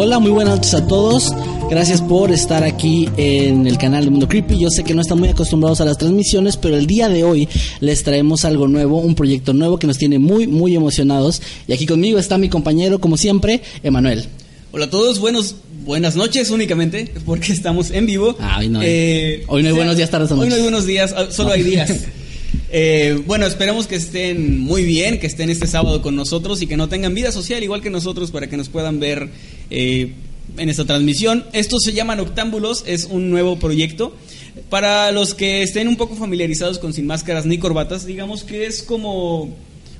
Hola, muy buenas noches a todos. Gracias por estar aquí en el canal de Mundo Creepy. Yo sé que no están muy acostumbrados a las transmisiones, pero el día de hoy les traemos algo nuevo, un proyecto nuevo que nos tiene muy, muy emocionados. Y aquí conmigo está mi compañero, como siempre, Emanuel. Hola a todos, buenos, buenas noches únicamente, porque estamos en vivo. Ah, hoy no hay, Eh, hoy no hay o sea, buenos días, tardes o Hoy no hay buenos días, ah, solo hay días. Eh, bueno, esperemos que estén muy bien, que estén este sábado con nosotros y que no tengan vida social igual que nosotros para que nos puedan ver eh, en esta transmisión. Esto se llama Noctámbulos, es un nuevo proyecto. Para los que estén un poco familiarizados con Sin Máscaras ni Corbatas, digamos que es como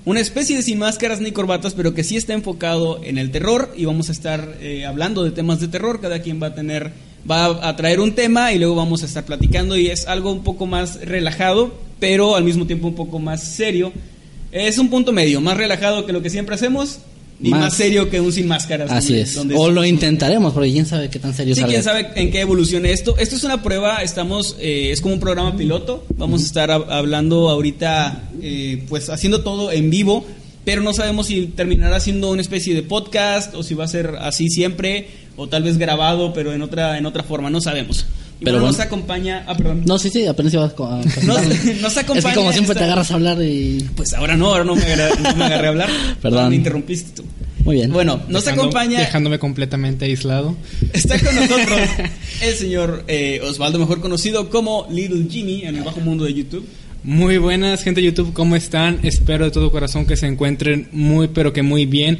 una especie de Sin Máscaras ni Corbatas, pero que sí está enfocado en el terror y vamos a estar eh, hablando de temas de terror. Cada quien va a tener, va a traer un tema y luego vamos a estar platicando y es algo un poco más relajado, pero al mismo tiempo un poco más serio. Es un punto medio, más relajado que lo que siempre hacemos y más, Más- serio que un Sin Máscaras. Así donde- es. donde o lo intentaremos, porque quién sabe qué tan serio Sí, quién sabe en qué evolucione esto. Esto es una prueba, estamos, eh, es como un programa piloto. Vamos a estar hab- hablando ahorita, eh, pues haciendo todo en vivo, pero no sabemos si terminará siendo una especie de podcast o si va a ser así siempre o tal vez grabado, pero en otra, en otra forma, no sabemos. Y Pero bueno, bueno. nos acompaña, ah, perdón. No, sí, sí, apenas ibas a. Nos- nos Es acompaña que como siempre esta- te agarras a hablar y... Pues ahora no, ahora no me agarré, no me agarré a hablar. Perdón. Me interrumpiste tú. Muy bien. Bueno, nos Dejando- acompaña. Dejándome completamente aislado. Está con nosotros el señor eh, Osvaldo, mejor conocido como Little Jimmy en el bajo mundo de YouTube. Muy buenas, gente de YouTube, ¿cómo están? Espero de todo corazón que se encuentren muy, pero que muy bien.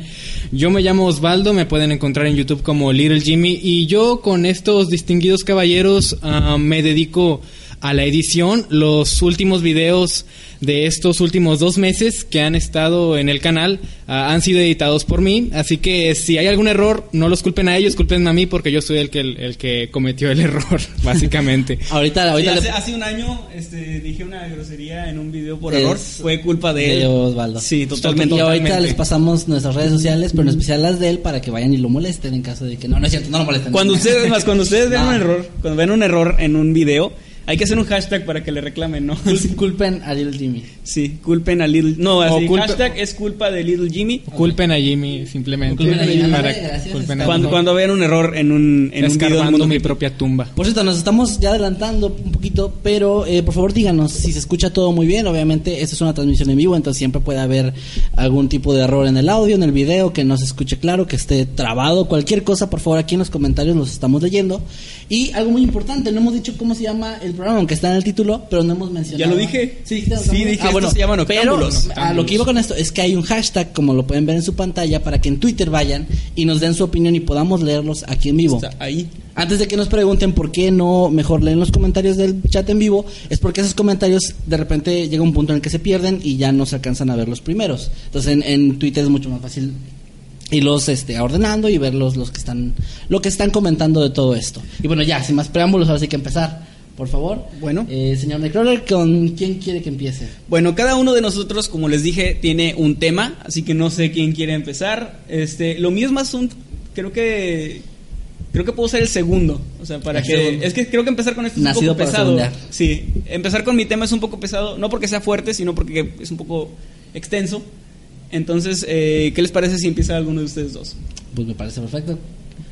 Yo me llamo Osvaldo, me pueden encontrar en YouTube como Little Jimmy y yo con estos distinguidos caballeros ah, me dedico la edición. Los últimos videos de estos últimos dos meses que han estado en el canal ah, han sido editados por mí, así que si hay algún error, no los culpen a ellos, culpenme a mí porque yo soy el que, el, que cometió el error, básicamente. Ahorita, Sí, ahorita hace, le- hace un año este, dije una grosería en un video por Es error. Fue culpa de él. de Osvaldo. Sí, totalmente. Y ahorita les pasamos nuestras redes sociales, pero en especial las de él, para que vayan y lo molesten en caso de que... No, no es cierto, no lo molesten. Cuando ustedes, más, cuando ustedes ven No. un error, cuando ven un error en un video, hay que hacer un hashtag para que le reclamen, ¿no? Cul- Culpen a Little Jimmy. Sí, culpen a Little. No, así, culpe- hashtag es culpa de Little Jimmy. Culpen a Jimmy simplemente. Culpen a Jimmy. Para- Gracias, culpen a Cuando, cuando vean un error en un, en un video mundo mi propia tumba. Por cierto, nos estamos ya adelantando un poquito, pero eh, por favor díganos si se escucha todo muy bien. Obviamente, esta es una transmisión en vivo, entonces siempre puede haber algún tipo de error en el audio, en el video, que no se escuche claro, que esté trabado, cualquier cosa, por favor, aquí en los comentarios los estamos leyendo. Y algo muy importante, no hemos dicho cómo se llama el programa, aunque está en el título, pero no hemos mencionado. Ya lo dije. Sí, dijiste Sí, dije, esto se llama Pero a lo que iba con esto es que hay un hashtag, como lo pueden ver en su pantalla, para que en Twitter vayan y nos den su opinión y podamos leerlos aquí en vivo. Está ahí. Antes de que nos pregunten por qué no mejor leen los comentarios del chat en vivo, es porque esos comentarios de repente llega un punto en el que se pierden y ya no se alcanzan a ver los primeros. Entonces en, en Twitter es mucho más fácil irlos este, ordenando y ver los, los que están, lo que están comentando de todo esto. Y bueno, ya, sin más preámbulos, ahora sí que empezar, por favor. Bueno. Eh, señor Nightcrawler, ¿con quién quiere que empiece? Bueno, cada uno de nosotros, como les dije, tiene un tema, así que no sé quién quiere empezar. Este, lo mío es más un, creo que, creo que puedo ser el segundo, o sea, para El que, segundo. es que creo que empezar con esto es Nacido un poco pesado. segundear. Sí, empezar con mi tema es un poco pesado, no porque sea fuerte, sino porque es un poco extenso. Entonces, eh, ¿qué les parece si empieza alguno de ustedes dos? Pues me parece perfecto.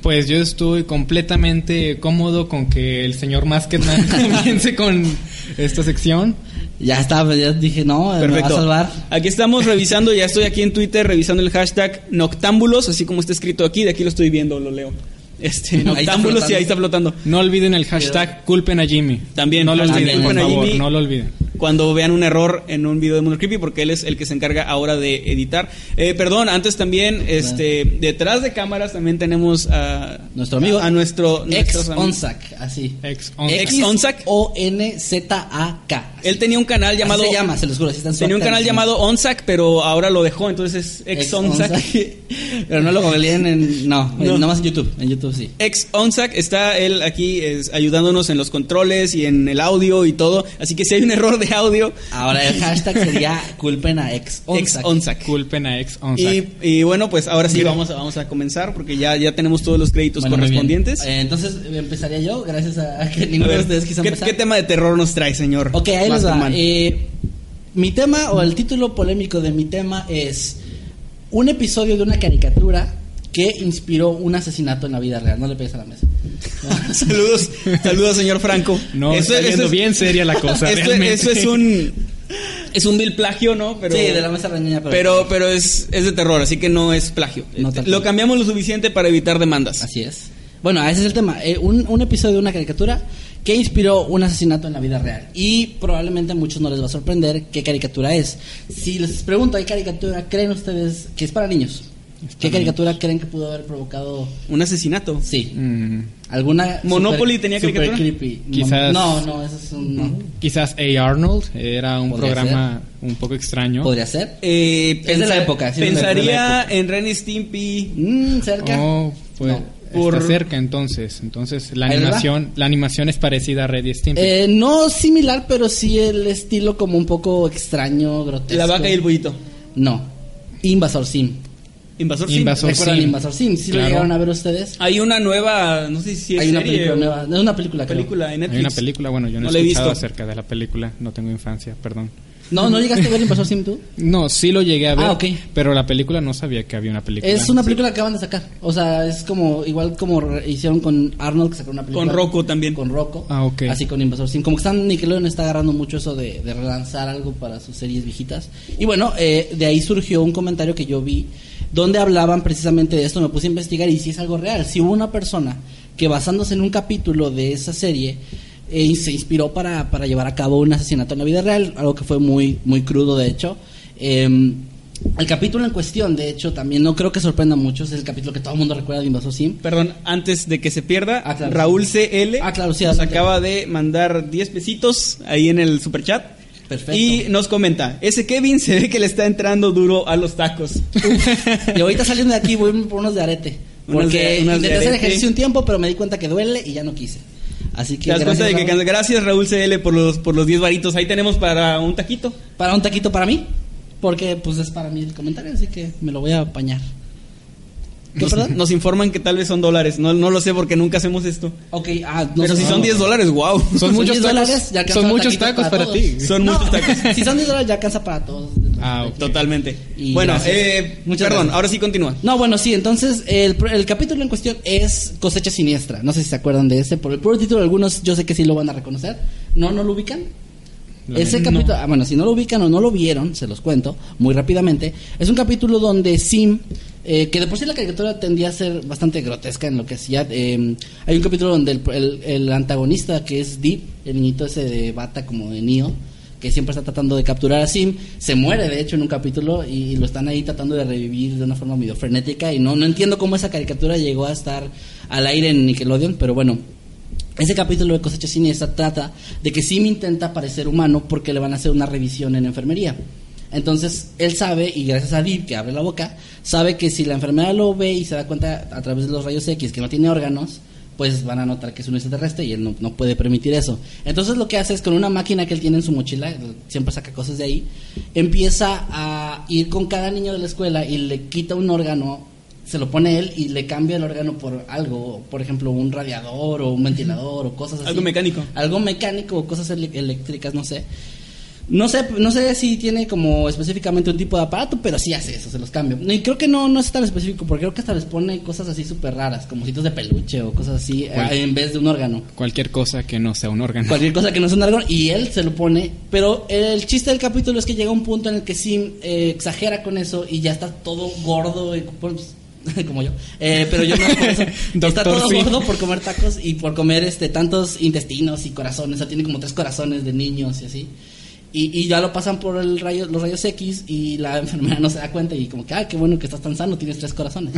Pues yo estoy completamente cómodo con que el señor Masketman comience con esta sección. Ya está, ya dije, no, me va a Perfecto. salvar. Aquí estamos revisando, ya estoy aquí en Twitter revisando el hashtag Noctámbulos, así como está escrito aquí, de aquí lo estoy viendo, lo leo. Este, Ahí Noctámbulos y ahí está flotando. No olviden el hashtag culpen a Jimmy. También, no lo olviden, por favor, no lo olviden. Cuando vean un error en un video de Mundo Creepy, porque él es el que se encarga ahora de editar. Eh, perdón, antes también, este, detrás de cámaras también tenemos a Nuestro amigo. a nuestro Ex. Onzac, así. Ex Ex Onzac. O-N-Z-A-K. Él tenía un canal llamado Así se llama, se los juro, así está en su tenía un canal llamado Onsac, pero ahora lo dejó, entonces es Ex Onsac. Pero no lo googleen en. No, No. nada más en YouTube. En YouTube sí. Ex Onsac está él aquí es, ayudándonos en los controles y en el audio y todo. Así que si hay un error de audio, Ahora el hashtag sería culpen a ex Ex Onzac. Culpen a ex Onzac. Y, y bueno, pues ahora sí vamos a, vamos a comenzar porque ya, ya tenemos todos los créditos Bueno, correspondientes. Eh, entonces empezaría yo, gracias a que A ninguno ver, de ustedes quiso ¿qué, empezar. qué tema de terror nos trae, señor? Ok, ahí les va. Eh, mi tema o el título polémico de mi tema es un episodio de una caricatura que inspiró un asesinato en la vida real. No le pegues a la mesa. saludos, saludos, señor Franco. No, está yendo bien seria la cosa, realmente. eso es un es un vil plagio, ¿no? Pero, sí, de la mesa reñida, pero, pero, pero es, es de terror, así que no es plagio. No Este, lo cambiamos lo suficiente para evitar demandas. Así es. Bueno, ese es el tema. Eh, un, un episodio de una caricatura que inspiró un asesinato en la vida real. Y probablemente a muchos no les va a sorprender qué caricatura es. Si les pregunto, ¿hay caricatura? ¿Creen ustedes que es para niños? ¿Qué caricatura creen que pudo haber provocado? Un asesinato. Sí. Mm, ¿Alguna? ¿Monopoly super- tenía super caricatura? creepy? Quizás- No, no, eso es un... no. quizás A. Arnold era un programa un poco extraño. ¿Podría ser? Eh, Es de la época, sí, es de la pensaría época. en Ren y Stimpy. Mm, cerca. Oh, pues No. Por- está cerca entonces. Entonces la animación, la animación es parecida a Red y Stimpy. Eh, no similar, pero sí el estilo como un poco extraño, grotesco. La vaca y el pollito. No. Invasor Sim. Invasor Sim. Invasor ¿Recuerdan Sim. Invasor Sim? ¿Sí lo Claro. llegaron a ver ustedes? Hay una nueva, no sé si es Hay una serie película o- nueva. Es una película, creo. película en Netflix. Hay una película, bueno, yo no, No he he escuchado visto. acerca de la película, no tengo infancia, perdón. No, ¿no llegaste a ver Invasor Sim tú? No, sí lo llegué a ver, Ah, ok. pero la película no sabía que había una película. Es una película que acaban de sacar. O sea, es como igual como hicieron con Arnold que sacó una película. Con Rocco también. Con Rocco. Ah, ok. Así con Invasor Sim. Como que están Nickelodeon está agarrando mucho eso de, de relanzar algo para sus series viejitas. Y bueno, eh, de ahí surgió un comentario que yo vi donde hablaban precisamente de esto. Me puse a investigar y si es algo real. Si hubo una persona que basándose en un capítulo de esa serie eh, se inspiró para, para llevar a cabo un asesinato en la vida real, algo que fue muy, muy crudo de hecho. Eh, el capítulo en cuestión, de hecho, también no creo que sorprenda a muchos, es el capítulo que todo el mundo recuerda de Invasor Sim. Perdón, antes de que se pierda, Ah, claro, Raúl. CL Ah, claro, sí, nos acaba de mandar 10 pesitos ahí en el superchat. Perfecto. Y nos comenta, ese Kevin se ve que le está entrando duro a los tacos. Y ahorita saliendo de aquí voy por unos de arete. Porque intenté hacer ejercicio un tiempo, pero me di cuenta que duele y ya no quise. Así que ¿Te das cuenta de que Raúl. gracias Raúl CL por los por los 10 varitos? Ahí tenemos para un taquito. para un taquito para mí, porque pues es para mí el comentario, así que me lo voy a apañar. ¿Qué, Nos, perdón? nos informan que tal vez son dólares. No, no lo sé porque nunca hacemos esto. Ok, ah, no Pero sé, si son no. 10 dólares, wow. Son muchos 10 tacos. dólares, ya Son para muchos tacos para todos. ti. Son muchos tacos. si son 10 dólares ya alcanza para todos. Ah, ok. Totalmente. Y bueno, eh, Muchas perdón, gracias. ahora sí continúa. No, bueno, sí, entonces el, el capítulo en cuestión es Cosecha Siniestra. No sé si se acuerdan de ese. Por el puro título, algunos yo sé que sí lo van a reconocer. ¿No, no lo ubican? La Ese capítulo, ah, bueno, si no lo ubican o no lo vieron, se los cuento muy rápidamente. Es un capítulo donde Sim, eh, que de por sí la caricatura tendía a ser bastante grotesca en lo que hacía. eh, hay un capítulo donde el, el- el antagonista, que es Deep, el niñito ese de bata como de Neo, que siempre está tratando de capturar a Sim, se muere de hecho en un capítulo y, lo están ahí tratando de revivir de una forma medio frenética. Y no, no entiendo cómo esa caricatura llegó a estar al aire en Nickelodeon, pero bueno. Ese capítulo de Cosecha Siniestra trata de que Sim intenta parecer humano porque le van a hacer una revisión en enfermería. Entonces él sabe, y gracias a Deep que abre la boca, sabe que si la enfermera lo ve y se da cuenta a través de los rayos X que no tiene órganos, pues van a notar que es un extraterrestre y él no, no puede permitir eso. Entonces lo que hace es con una máquina que él tiene en su mochila, siempre saca cosas de ahí, empieza a ir con cada niño de la escuela y le quita un órgano se lo pone él y le cambia el órgano por algo, por ejemplo, un radiador o un ventilador o cosas así. Algo mecánico. Algo mecánico o cosas eléctricas, no sé. No sé, no sé si tiene como específicamente un tipo de aparato, pero sí hace eso, se los cambia. Y creo que no, no es tan específico, porque creo que hasta les pone cosas así súper raras, como sitios de peluche o cosas así, eh, en vez de un órgano. Cualquier cosa que no sea un órgano. Cualquier cosa que no sea un órgano, y él se lo pone. Pero el chiste del capítulo es que llega un punto en el que Sim eh, exagera con eso y ya está todo gordo, y, pues, como yo. Eh, pero yo no por eso. Está todo gordo por comer tacos y por comer este tantos intestinos y corazones. O sea, tiene como tres corazones de niños y así. Y, y ya lo pasan por el rayo, los rayos X y la enfermera no se da cuenta y como que, ah, qué bueno que estás tan sano, tienes tres corazones.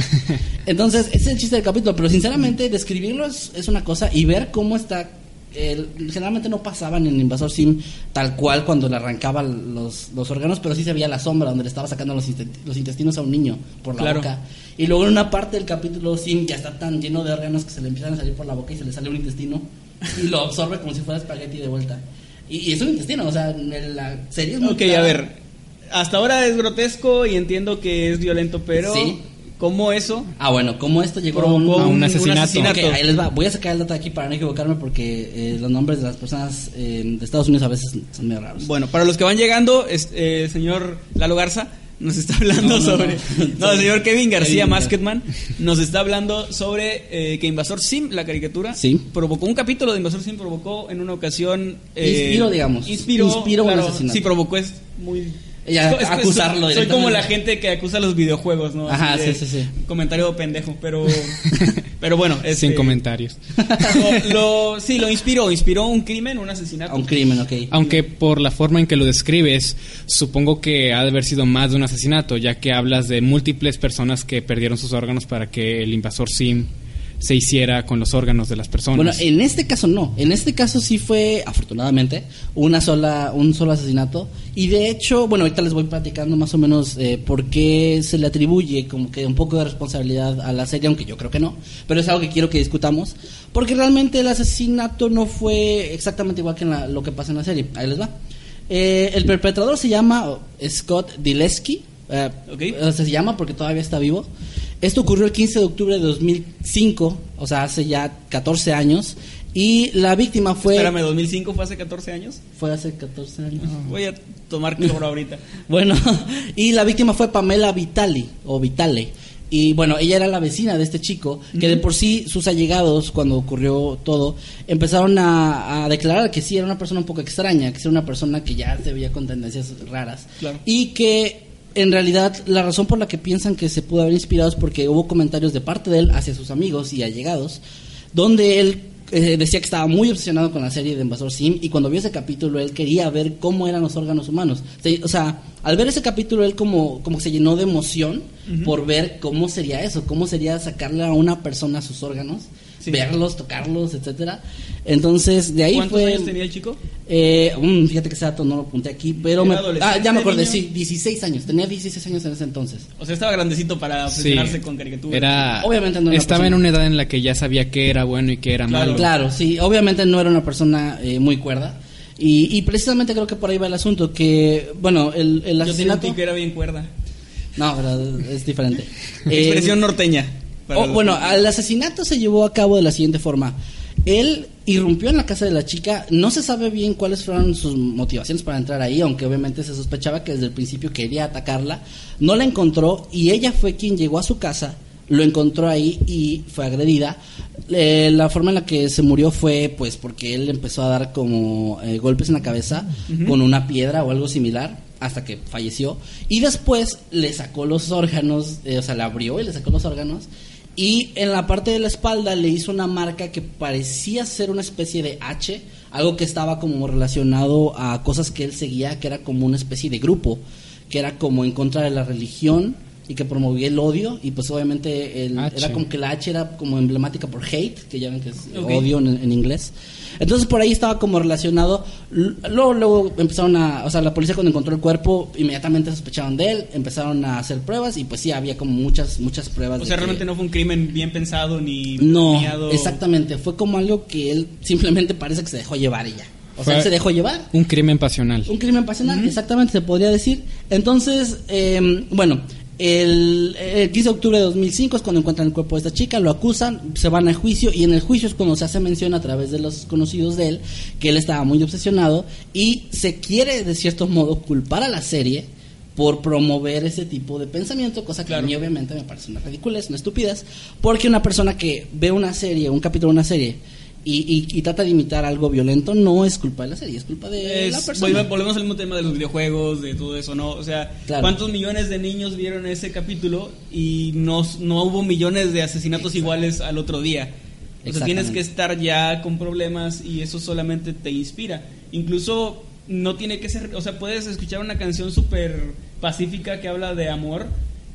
Entonces, ese es el chiste del capítulo, pero sinceramente describirlo es, es una cosa y ver cómo está el- generalmente no pasaban en Invasor Sim tal cual cuando le arrancaba los, los órganos, pero sí se veía la sombra donde le estaba sacando los, los intestinos a un niño por la Claro. boca. Y luego en una parte del capítulo Sim ya está tan lleno de órganos que se le empiezan a salir por la boca y se le sale un intestino y lo absorbe como si fuera espagueti de vuelta. Y, y es un intestino, o sea, en la serie es muy Ok, a ver. Hasta ahora es grotesco y entiendo que es violento, pero Sí. ¿Cómo eso? Ah, bueno, como esto llegó a un asesinato. Ahí les va. Voy a sacar el dato aquí para no equivocarme porque eh, los nombres de las personas eh, de Estados Unidos a veces son medio raros. Bueno, para los que van llegando, es- eh, el señor Lalo Garza nos está hablando No, no, sobre. no. No, el señor Kevin García Kevin Masketman nos está hablando sobre eh, que Invasor Sim, la caricatura, Sí. provocó un capítulo de Invasor Sim, provocó en una ocasión. Inspiró, digamos. Inspiró, Inspiró un claro, asesinato. Sí, provocó, es muy. Ya, es- es- acusarlo Soy como la gente que acusa los videojuegos, ¿no? Ajá, de sí, sí, sí. Comentario pendejo, pero. pero bueno. Sin este, comentarios. Lo, lo- sí, lo inspiró. Inspiró un crimen, un asesinato. Un crimen, ok. Aunque por la forma en que lo describes, supongo que ha de haber sido más de un asesinato, ya que hablas de múltiples personas que perdieron sus órganos para que el invasor Sim se hiciera con los órganos de las personas. Bueno, en este caso no. En este caso sí fue, afortunadamente, una sola, un solo asesinato. Y de hecho, bueno, ahorita les voy platicando más o menos eh, por qué se le atribuye como que un poco de responsabilidad a la serie, aunque yo creo que no. Pero es algo que quiero que discutamos. Porque realmente el asesinato no fue exactamente igual que en la- lo que pasa en la serie. Ahí les va. Eh, el perpetrador se llama Scott Dileski. eh, Ok. o sea, se llama porque todavía está vivo. Esto ocurrió el 15 de octubre de 2005, o sea, hace ya 14 años. Y la víctima fue. Espérame, 2005 fue hace 14 años. Fue hace 14 años. Voy a tomar cloro ahorita. Bueno, y la víctima fue Pamela Vitali, o Vitale. Y bueno, ella era la vecina de este chico, que de por sí sus allegados, cuando ocurrió todo, empezaron a, a declarar que sí era una persona un poco extraña, que sí era una persona que ya se veía con tendencias raras. Claro. Y que en realidad la razón por la que piensan que se pudo haber inspirado es porque hubo comentarios de parte de él hacia sus amigos y allegados, donde él eh, decía que estaba muy obsesionado con la serie de Invasor Sim y cuando vio ese capítulo él quería ver cómo eran los órganos humanos. O sea, al ver ese capítulo él como, como se llenó de emoción por ver cómo sería eso, cómo sería sacarle a una persona sus órganos, Sí. verlos, tocarlos, etcétera. Entonces, de ahí ¿Cuántos fue... años tenía el chico? Eh, mm, fíjate que ese dato no lo apunté aquí, pero ¿Era me, ah, ya me acordé, niño? sí, 16 años, tenía 16 años en ese entonces. O sea, estaba grandecito para Sí. obsesionarse con caricaturas. Era, Obviamente no era estaba persona. en una edad en la que ya sabía qué era bueno y qué era Claro. malo. Claro, sí, obviamente no era una persona eh, muy cuerda. Y, y precisamente creo que por ahí va el asunto, que, bueno, el, el Yo asesinato... tío que era bien cuerda. No, pero es diferente. Eh, Expresión norteña. Oh, bueno, el asesinato se llevó a cabo de la siguiente forma. Él irrumpió en la casa de la chica, no se sabe bien cuáles fueron sus motivaciones para entrar ahí, aunque obviamente se sospechaba que desde el principio quería atacarla. No la encontró y ella fue quien llegó a su casa, lo encontró ahí y fue agredida. Eh, la forma en la que se murió fue pues porque él empezó a dar como eh, golpes en la cabeza con una piedra o algo similar hasta que falleció y después le sacó los órganos, eh, o sea, la abrió y le sacó los órganos y en la parte de la espalda le hizo una marca que parecía ser una especie de H, algo que estaba como relacionado a cosas que él seguía, que era como una especie de grupo, que era como en contra de la religión y que promovía el odio y pues obviamente el- H. era como que la H era como emblemática por hate, que ya ven que es odio en, en inglés. Entonces por ahí estaba como relacionado. Luego, luego empezaron a, o sea, la policía cuando encontró el cuerpo inmediatamente sospecharon de él, empezaron a hacer pruebas y pues sí había como muchas muchas pruebas. O sea, que- realmente no fue un crimen bien pensado ni no, planeado. exactamente. Fue como algo que él simplemente parece que se dejó llevar y ya. O sea, él se dejó llevar. Un crimen pasional. Un crimen pasional, exactamente, se podría decir. Entonces, eh, bueno, el, el 15 de octubre de 2005 es cuando encuentran el cuerpo de esta chica, lo acusan, se van a juicio y en el juicio es cuando se hace mención a través de los conocidos de él que él estaba muy obsesionado y se quiere de cierto modo culpar a la serie por promover ese tipo de pensamiento, cosa que Claro. a mí obviamente me parece una ridiculez, una estupidez, porque una persona que ve una serie, un capítulo de una serie y, y- y trata de imitar algo violento no es culpa de la serie, es culpa de Es- la persona. volve- volvemos al mismo tema de los videojuegos, de todo eso, ¿no? O sea, Claro. ¿cuántos millones de niños vieron ese capítulo y no, no hubo millones de asesinatos iguales al otro día? O sea, tienes que estar ya con problemas y eso solamente te inspira. Incluso no tiene que ser, o sea, puedes escuchar una canción súper pacífica que habla de amor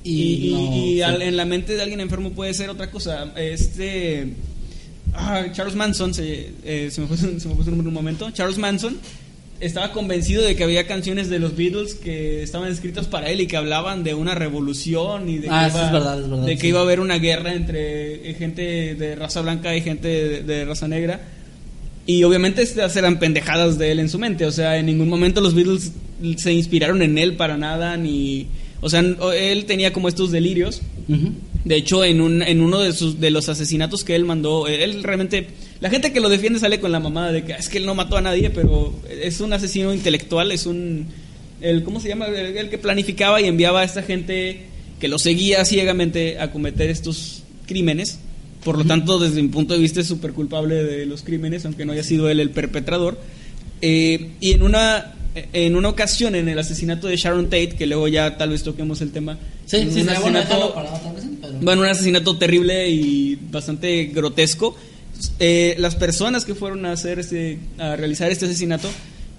y, Y y- no, y sí. al- en la mente de alguien enfermo puede ser otra cosa. Este ah, Charles Manson, se, eh, se me fue, su- se me fue nombre un momento. Charles Manson estaba convencido de que había canciones de los Beatles que estaban escritas para él y que hablaban de una revolución y de Ah, que, sí, iba, es verdad, es verdad, de que sí. iba a haber una guerra entre eh, gente de raza blanca y gente de, de raza negra. Y obviamente estas eran pendejadas de él en su mente. O sea, en ningún momento los Beatles se inspiraron en él para nada. Ni. O sea, él tenía como estos delirios. De hecho, en, un, en uno de, sus, de los asesinatos que él mandó, eh, él realmente. La gente que lo defiende sale con la mamada de que "Ah, es que él no mató a nadie, pero es un asesino intelectual, es un. El, ¿Cómo se llama? El, el que planificaba y enviaba a esta gente que lo seguía ciegamente a cometer estos crímenes. Por lo tanto, desde mi punto de vista, es súper culpable de los crímenes, aunque no haya sido él el perpetrador. Eh, y en una, en una ocasión, en el asesinato de Sharon Tate, que luego ya tal vez toquemos el tema. Sí, sí, bueno asesinato- dejarlo para otra ocasión, bueno, un asesinato terrible y bastante grotesco. Eh, las personas que fueron a hacer este, a realizar este asesinato,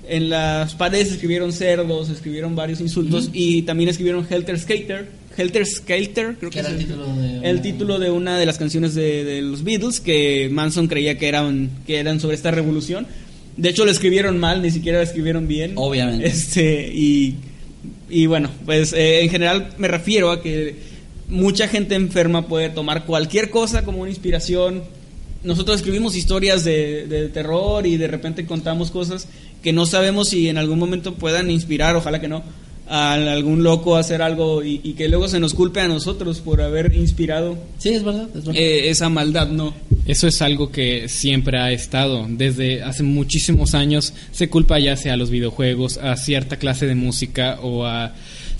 en las paredes escribieron cerdos, escribieron varios insultos y también escribieron Helter Skater, Helter Skelter, creo Que que era es el título de el una- título de una de las canciones de, de los Beatles que Manson creía que eran que eran sobre esta revolución. De hecho lo escribieron mal, ni siquiera lo escribieron bien. Obviamente. Este y y bueno, pues eh, en general me refiero a que mucha gente enferma puede tomar cualquier cosa como una inspiración. Nosotros escribimos historias de, de terror y de repente contamos cosas que no sabemos si en algún momento puedan inspirar, ojalá que no, a algún loco a hacer algo y, y que luego se nos culpe a nosotros por haber inspirado Sí, es verdad, es verdad. eh, esa maldad, ¿no? Eso es algo que siempre ha estado. Desde hace muchísimos años se culpa ya sea a los videojuegos, a cierta clase de música o a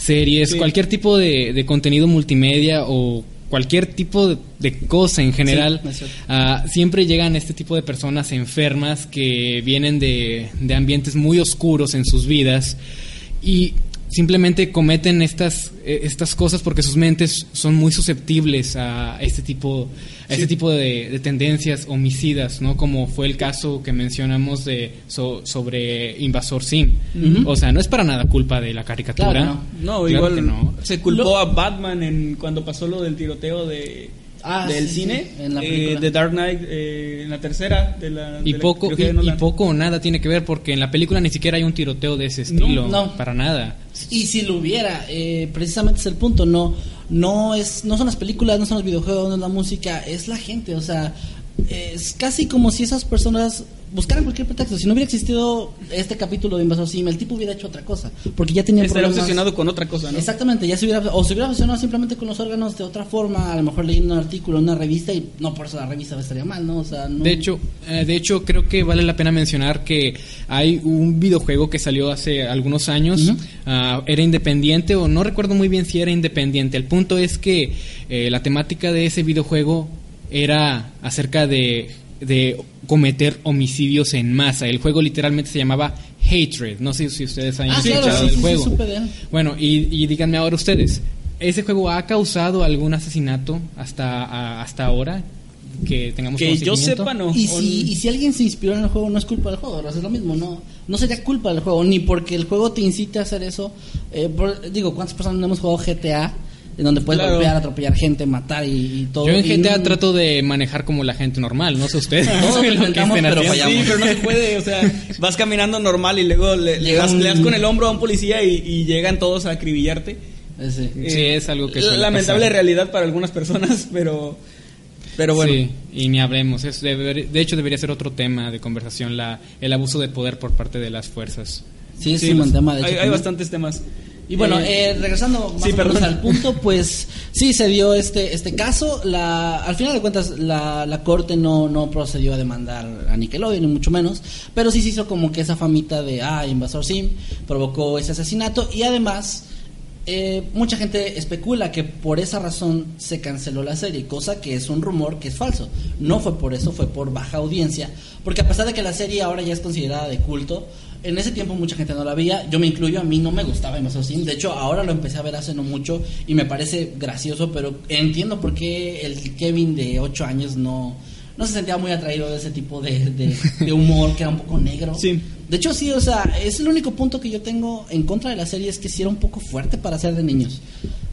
series, Sí. cualquier tipo de, de contenido multimedia o cualquier tipo de, de cosa en general. Sí, ah, siempre llegan este tipo de personas enfermas que vienen de, de ambientes muy oscuros en sus vidas y simplemente cometen estas eh, estas cosas porque sus mentes son muy susceptibles a este tipo a este tipo de, de tendencias homicidas no como fue el caso que mencionamos de so- sobre invasor sim. O sea no es para nada culpa de la caricatura. Claro No, Claro igual que no. se culpó Lo- a Batman en cuando pasó lo del tiroteo de Ah, del sí, cine sí, en la eh, película. de Dark Knight eh, en la tercera de la y de la poco y, poco o nada tiene que ver porque en la película ni siquiera hay un tiroteo de ese No, estilo no. para nada Y si lo hubiera, eh, precisamente es el punto, no, no es, no son las películas, no son los videojuegos, no es la música, es la gente, o sea, es casi como si esas personas buscaran cualquier pretexto. Si no hubiera existido este capítulo de Invasor Sim, el tipo hubiera hecho otra cosa, porque ya tenía Estaría problemas. obsesionado con otra cosa, ¿no? Exactamente, ya se hubiera, o se hubiera obsesionado simplemente con los órganos de otra forma, a lo mejor leyendo un artículo en una revista y no por eso la revista estaría mal, ¿no? O sea, no. De hecho, eh, de hecho creo que vale la pena mencionar que hay un videojuego que salió hace algunos años, ah, era independiente o no recuerdo muy bien si era independiente. El punto es que eh, la temática de ese videojuego era acerca de, de cometer homicidios en masa. El juego literalmente se llamaba Hatred. No sé si ustedes han Ah, escuchado claro, sí, del sí, sí, juego. supe de él. Bueno, y, y díganme ahora ustedes, ¿ese juego ha causado algún asesinato hasta, a- hasta ahora? Que tengamos que yo sepa no Y si, y si alguien se inspiró en el juego, no es culpa del juego, ¿verdad? es lo mismo, no, no sería culpa del juego, ni porque el juego te incite a hacer eso. Eh, por- digo, ¿cuántas personas no hemos jugado GTA? En donde puedes Claro. golpear, atropellar gente, matar y, y todo. Yo en y GTA no- trato de manejar como la gente normal, no sé ustedes. Todos lo que intentamos, estén pero fallamos. Sí, pero no se puede, o sea, vas caminando normal y luego le, le das, un- le das con el hombro a un policía y, y llegan todos a acribillarte. Ese. Sí, es algo que suele Lamentable pasar. realidad para algunas personas, pero pero bueno. Sí, y ni hablemos. Es deber- de hecho, debería ser otro tema de conversación, la, el abuso de poder por parte de las fuerzas. Sí, es Sí, un buen pues, tema, de hecho. hay, hay bastantes temas. Y bueno, Eh, eh, regresando más sí, o menos al punto, pues sí se dio este este caso. La, al final de cuentas, la, la corte no, no procedió a demandar a Nickelodeon, ni mucho menos, pero sí se hizo como que esa famita de, ah, Invasor Sim provocó ese asesinato y además eh, mucha gente especula que por esa razón se canceló la serie, cosa que es un rumor que es falso. No fue por eso, fue por baja audiencia, porque a pesar de que la serie ahora ya es considerada de culto, en ese tiempo mucha gente no la veía, yo me incluyo, a mí no me gustaba Invasor Sim, de hecho ahora lo empecé a ver hace no mucho y me parece gracioso, pero entiendo por qué el Kevin de 8 años no no se sentía muy atraído de ese tipo de, de- de humor que era un poco negro. Sí. De hecho, sí, o sea, es el único punto que yo tengo en contra de la serie es que sí era un poco fuerte para ser de niños.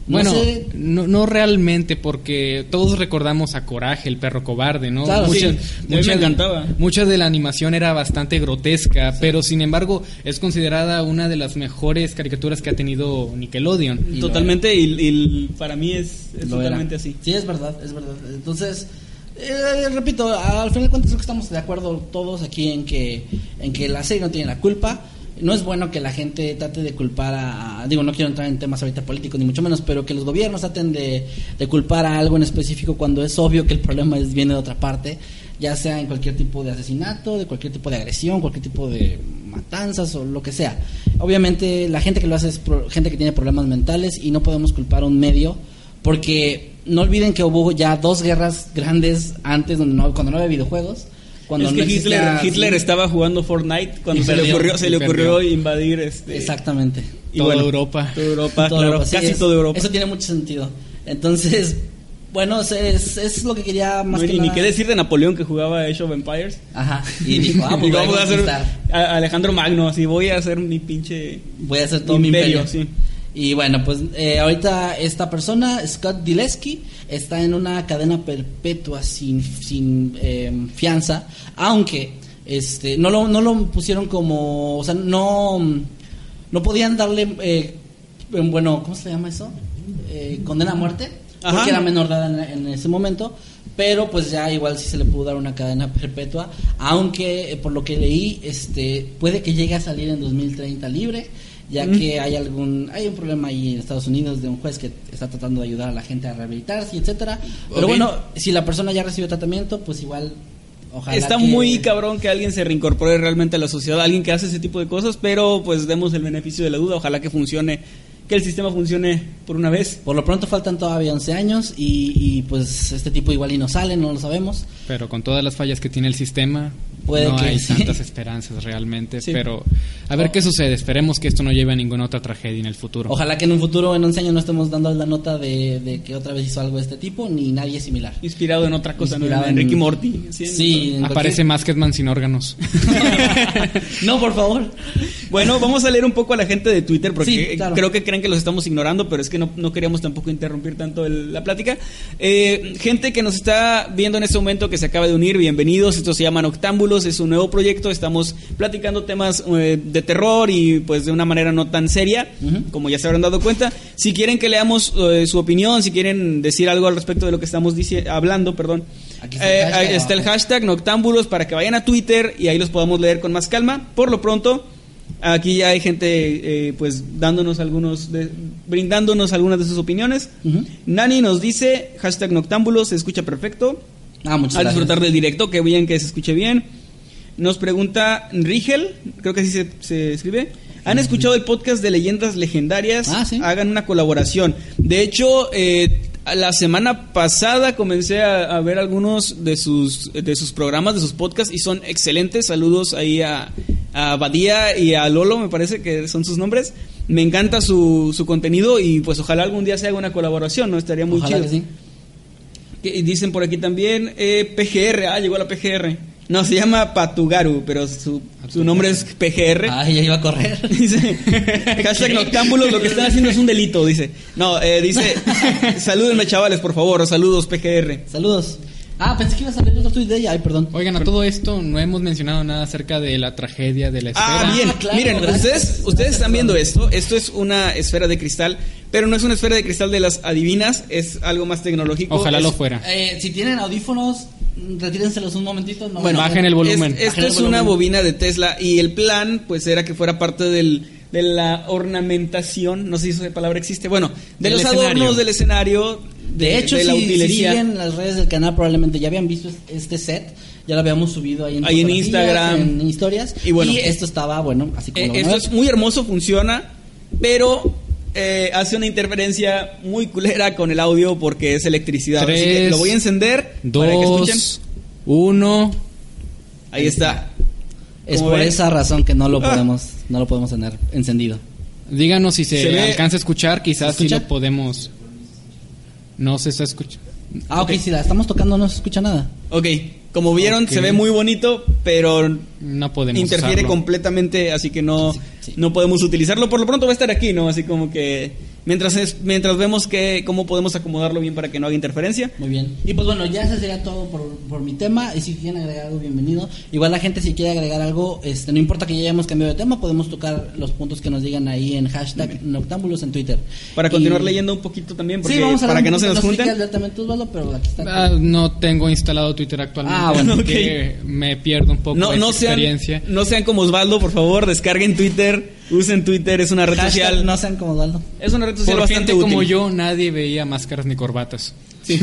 No bueno, sé- no, no realmente, porque todos recordamos a Coraje, el perro cobarde, ¿no? Claro, sí. Mucha- me encantaba. De la animación era bastante grotesca, pero sin embargo es considerada una de las mejores caricaturas que ha tenido Nickelodeon. Y Totalmente, y, y para mí es, es Lo era. totalmente así. Sí, es verdad, es verdad. Entonces, eh, repito, al final de cuentas creo que estamos de acuerdo todos aquí en que, en que la serie no tiene la culpa. No es bueno que la gente trate de culpar a, digo, no quiero entrar en temas ahorita políticos ni mucho menos, pero que los gobiernos traten de, de culpar a algo en específico cuando es obvio que el problema es, viene de otra parte, ya sea en cualquier tipo de asesinato, de cualquier tipo de agresión, cualquier tipo de matanzas o lo que sea. Obviamente la gente que lo hace es pro- gente que tiene problemas mentales y no podemos culpar a un medio porque no olviden que hubo ya dos guerras grandes antes donde no, cuando no había videojuegos. Cuando es que no existía- Hitler, Hitler sí, estaba jugando Fortnite cuando Y se le ocurrió, se le ocurrió perdió. invadir este Exactamente. y Toda bueno, Europa. toda Europa, Toda claro, Europa, sí, casi es- toda Europa. Eso tiene mucho sentido. Entonces, bueno, es, es, es lo que quería más No, que y ni nada- qué decir de Napoleón que jugaba Age of Empires. Ajá. Y dijo, ah, pues voy a hacer a- Alejandro Magno, así voy a hacer mi pinche Voy a hacer todo Imperio, mi imperio. sí. Y bueno, pues eh, ahorita esta persona, Scott Dileski, está en una cadena perpetua sin, sin eh, fianza, aunque este no lo, no lo pusieron como, o sea, no, no podían darle, eh, bueno, ¿cómo se llama eso? Eh, condena a muerte, Ajá. porque era menor de edad en, en ese momento. Pero pues ya igual sí se le pudo dar una cadena perpetua, aunque eh, por lo que leí, este puede que llegue a salir en 2030 libre, ya Mm. que hay algún hay un problema ahí en Estados Unidos de un juez que está tratando de ayudar a la gente a rehabilitarse, etcétera. Pero bueno, si la persona ya recibió tratamiento, pues igual ojalá Está que- muy cabrón que alguien se reincorpore realmente a la sociedad, alguien que hace ese tipo de cosas, pero pues demos el beneficio de la duda, ojalá que funcione, que el sistema funcione por una vez. Por lo pronto faltan todavía 11 años y, y, pues este tipo igual y no sale, no lo sabemos. Pero con todas las fallas que tiene el sistema, Puede no que hay sí. tantas esperanzas realmente. Sí. Pero a ver qué sucede. Esperemos que esto no lleve a ninguna otra tragedia en el futuro. Ojalá que en un futuro, en 11 años, no estemos dando la nota de, de que otra vez hizo algo de este tipo, ni nadie similar. Inspirado en otra cosa, ¿no? Inspirado En en- Ricky Morty. Sí. Sí, en Aparece Masketman sin órganos. no, por favor. Bueno, vamos a leer un poco a la gente de Twitter porque Sí, claro. creo que creen que los estamos ignorando, pero es que no, no queríamos tampoco interrumpir tanto el- la plática. Eh, gente que nos está viendo en este momento que se acaba de unir, bienvenidos. Esto se llama Es un nuevo proyecto. Estamos platicando temas eh, de terror y pues de una manera no tan seria, Ujú. como ya se habrán dado cuenta. Si quieren que leamos eh, su opinión, si quieren decir algo al respecto de lo que estamos hablando, perdón. Aquí está el eh, hashtag está el hashtag Noctámbulos para que vayan a Twitter y ahí los podamos leer con más calma. Por lo pronto, aquí ya hay gente eh, pues dándonos algunos, de- brindándonos algunas de sus opiniones. Ujú. Nani nos dice, hashtag Noctámbulos, se escucha perfecto. Ah, muchas A gracias. disfrutar del directo, que bien que se escuche bien. Nos pregunta Rigel, creo que así se, se escribe. ¿Han escuchado el podcast de leyendas legendarias? Ah, sí. Hagan una colaboración. De hecho, eh, la semana pasada comencé a, a ver algunos de sus, de sus programas, de sus podcasts, y son excelentes. Saludos ahí a, a Badía y a Lolo, me parece que son sus nombres. Me encanta su, su contenido y pues ojalá algún día se haga una colaboración, ¿no? Estaría muy Ojalá chido. que sí. Que dicen por aquí también eh, PGR, ah, llegó la PGR. No, se llama Patugaru, pero su, su nombre es PGR. Ah, ya iba a correr. Dice, hashtag noctámbulos, lo que están haciendo es un delito, dice. No, eh, dice, salúdenme chavales, por favor, saludos PGR. Saludos. Ah, pensé que ibas a tweet de ella. Ay, perdón. Oigan, a todo esto no hemos mencionado nada acerca de la tragedia de la esfera. Ah, bien, claro, miren, gracias. ustedes, ustedes están viendo esto, esto es una esfera de cristal, pero no es una esfera de cristal de las adivinas, es algo más tecnológico. Ojalá es- lo fuera. Eh, si tienen audífonos, retírenselos un momentito. No Bueno, bajen el volumen. Es- esto es una bobina de Tesla y el plan pues era que fuera parte del, de la ornamentación, no sé si esa palabra existe, bueno, de Del los escenario. adornos del escenario, De hecho, de la si, si utilería. siguen las redes del canal, probablemente ya habían visto este set. Ya lo habíamos subido ahí en, Ahí en Instagram. en historias. Y bueno. esto estaba, bueno, así como Eh, esto es muy hermoso, funciona, pero eh, hace una interferencia muy culera con el audio porque es electricidad. Así que lo voy a encender para que escuchen. Dos, uno. Ahí está. Es por esa razón que no lo Ah. podemos, no lo podemos tener encendido. Díganos si se, alcanza a escuchar, quizás ¿Se si lo podemos. No se está escuchando. Ah, ok, Ok. si la estamos tocando no se escucha nada. Ok, como vieron, se ve muy bonito, pero No podemos interfiere usarlo. completamente, así que no, Sí, sí. no podemos utilizarlo. Por lo pronto va a estar aquí, ¿no? Así como que mientras es, mientras vemos que cómo podemos acomodarlo bien para que no haga interferencia. Muy bien. Y pues bueno, ya ese sería todo por, por mi tema. Y si quieren agregar algo, bienvenido. Igual la gente si quiere agregar algo, este, no importa que ya hayamos cambiado de tema, podemos tocar los puntos que nos digan ahí en hashtag Noctámbulos en Twitter. Para Y- continuar leyendo un poquito también, porque Sí, vamos a para que no se nos junten. Osvaldo, pero aquí está. Ah, no tengo instalado Twitter actualmente, Ah, bueno, así que me pierdo un poco No, de no sean, experiencia. no sean como Osvaldo, por favor, descarguen Twitter, usen Twitter, es una red Hashtag social. no sean como Osvaldo. Es una red social Por bastante gente como útil. yo, nadie veía máscaras ni corbatas. Sí.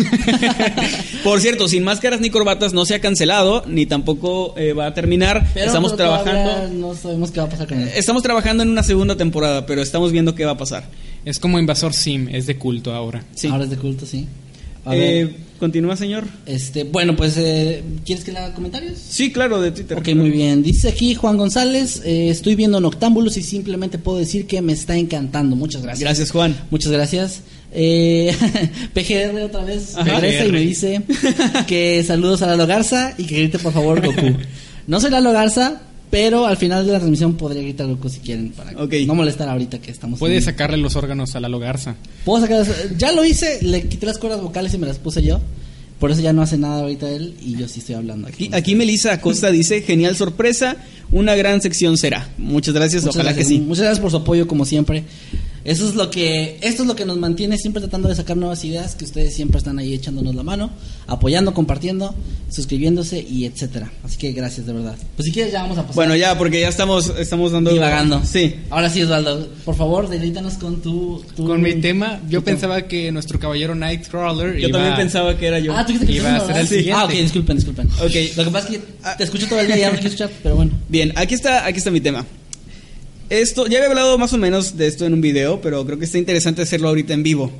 Por cierto, sin máscaras ni corbatas no se ha cancelado, ni tampoco eh, va a terminar. Pero, estamos trabajando. No sabemos qué va a pasar con él. Estamos trabajando en una segunda temporada, pero estamos viendo qué va a pasar. Es como Invasor Sim, es de culto ahora. Sí. Ahora es de culto, sí. A Eh, ver, Continúa, señor. este, bueno, pues, eh, ¿quieres que le haga comentarios? Sí, claro, de Twitter. Ok, muy bien. Dice aquí Juan González, eh, estoy viendo Noctámbulos y simplemente puedo decir que me está encantando. Muchas gracias. Gracias, Juan. Muchas gracias. Eh, PGR otra vez Ajá. regresa y me dice que saludos a Lalo Garza y que grite por favor Goku. No soy Lalo Garza, pero al final de la transmisión podría gritar Goku si quieren para Ok. no molestar ahorita que estamos. Puede en- sacarle los órganos a la Logarza. Puedo sacar ya lo hice, le quité las cuerdas vocales y me las puse yo. Por eso ya no hace nada ahorita él y yo sí estoy hablando aquí. Aquí, aquí Melissa Acosta dice, genial sorpresa, una gran sección será. Muchas gracias, Muchas ojalá gracias. que sí. Muchas gracias por su apoyo como siempre. Eso es lo que esto es lo que nos mantiene siempre tratando de sacar nuevas ideas, que ustedes siempre están ahí echándonos la mano, apoyando, compartiendo, suscribiéndose y etcétera. Así que gracias de verdad. Pues si quieres ya vamos a pasar. Bueno, ya, porque ya estamos, estamos dando... divagando. Sí. Ahora sí, Osvaldo, por favor, delítanos con tu, tu- Con mi tema, yo pensaba que nuestro caballero Nightcrawler Yo iba... también pensaba que era yo. Ah, tú que Iba a ser el siguiente. Ah, ok, disculpen, disculpen. Ok. Lo que pasa es que te escucho todo el día y ya no quiero escuchar, pero bueno. Bien, aquí está, aquí está mi tema. Esto, ya había hablado más o menos de esto en un video, pero creo que está interesante hacerlo ahorita en vivo.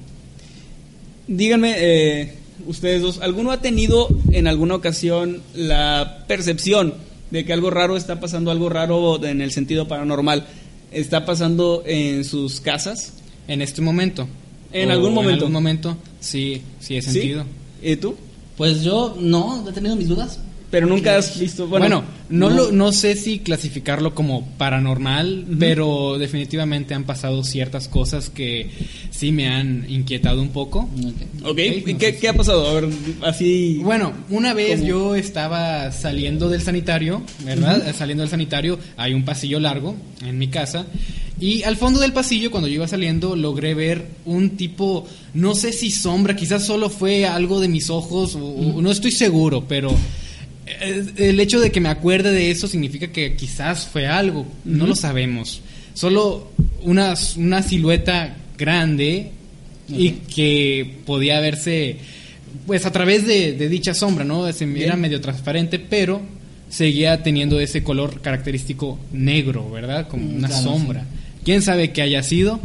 Díganme, eh, ustedes dos, ¿alguno ha tenido en alguna ocasión la percepción de que algo raro está pasando, algo raro en el sentido paranormal, está pasando en sus casas? En este momento. En algún momento. En algún momento, sí, sí he sentido. ¿Y tú? Pues yo no, he tenido mis dudas. Pero nunca has visto, Bueno, bueno, no, no. Lo, no sé si clasificarlo como paranormal, pero definitivamente han pasado ciertas cosas que sí me han inquietado un poco. Ok. ok, ¿y no qué, sé qué ha pasado? A ver, así... Bueno, una vez ¿Cómo? yo estaba saliendo del sanitario, ¿verdad? Saliendo del sanitario, hay un pasillo largo en mi casa. Y al fondo del pasillo, cuando yo iba saliendo, logré ver un tipo, no sé si sombra, quizás solo fue algo de mis ojos, o- no estoy seguro, pero el hecho de que me acuerde de eso significa que quizás fue algo, no lo sabemos. Solo una, una silueta grande y que podía verse pues a través de, de dicha sombra, ¿no? Se- Era medio transparente, pero seguía teniendo ese color característico negro, ¿verdad? Como Mm, una claro, sombra. ¿Quién sabe qué haya sido?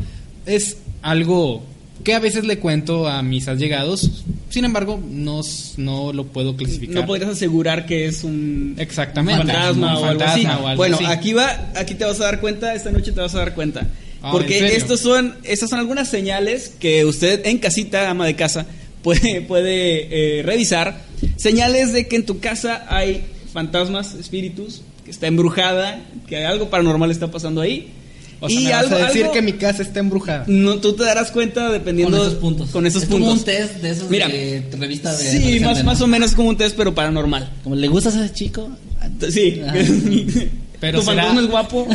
Es algo que a veces le cuento a mis allegados, sin embargo, no, no lo puedo clasificar. No podrías asegurar que es un Exactamente. un fantasma, Un o, algo fantasma así. o algo bueno, así. aquí va, aquí te vas a dar cuenta, esta noche te vas a dar cuenta. Ah, ¿en Porque estos son, estas son algunas señales que usted en casita, ama de casa, puede, puede eh, revisar. Señales de que en tu casa hay fantasmas, espíritus, que está embrujada, que algo paranormal está pasando ahí. O sea, y me vas algo, a decir algo- que mi casa está embrujada. no, tú te darás cuenta dependiendo Con esos puntos. Con esos es puntos. como un test de esos Mira, de revista de Sí, más, más o menos como un test, pero paranormal. Como le gustas a ese chico. Sí. Pero tu será- fantasma es guapo.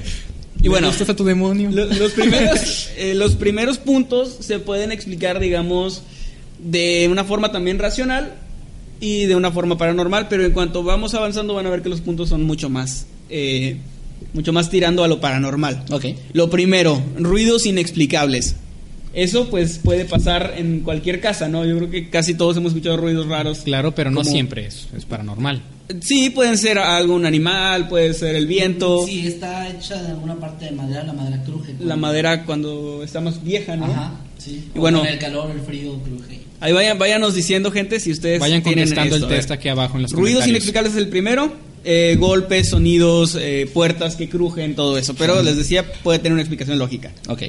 y bueno, ¿Gustas a tu demonio? lo- los primeros, eh, los primeros puntos se pueden explicar, digamos, de una forma también racional y de una forma paranormal, pero en cuanto vamos avanzando van a ver que los puntos son mucho más, eh, mucho más tirando a lo paranormal. Ok. Lo primero, ruidos inexplicables. Eso pues puede pasar en cualquier casa, ¿no? Yo creo que casi todos hemos escuchado ruidos raros. Claro, pero no Como- siempre es, es paranormal. Sí, pueden ser algún animal, puede ser el viento, Sí, está hecha de alguna parte de madera, la madera cruje. la madera cuando está más vieja, ¿no? Ajá, sí. Y bueno- Con el calor, el frío, cruje. Ahí vayan, váyanos diciendo, gente, si ustedes Vayan tienen contestando esto. el test aquí abajo en los Ruidos inexplicables es el primero. Eh, golpes, sonidos, eh, puertas que crujen, todo eso. Pero les decía, puede tener una explicación lógica. Ok.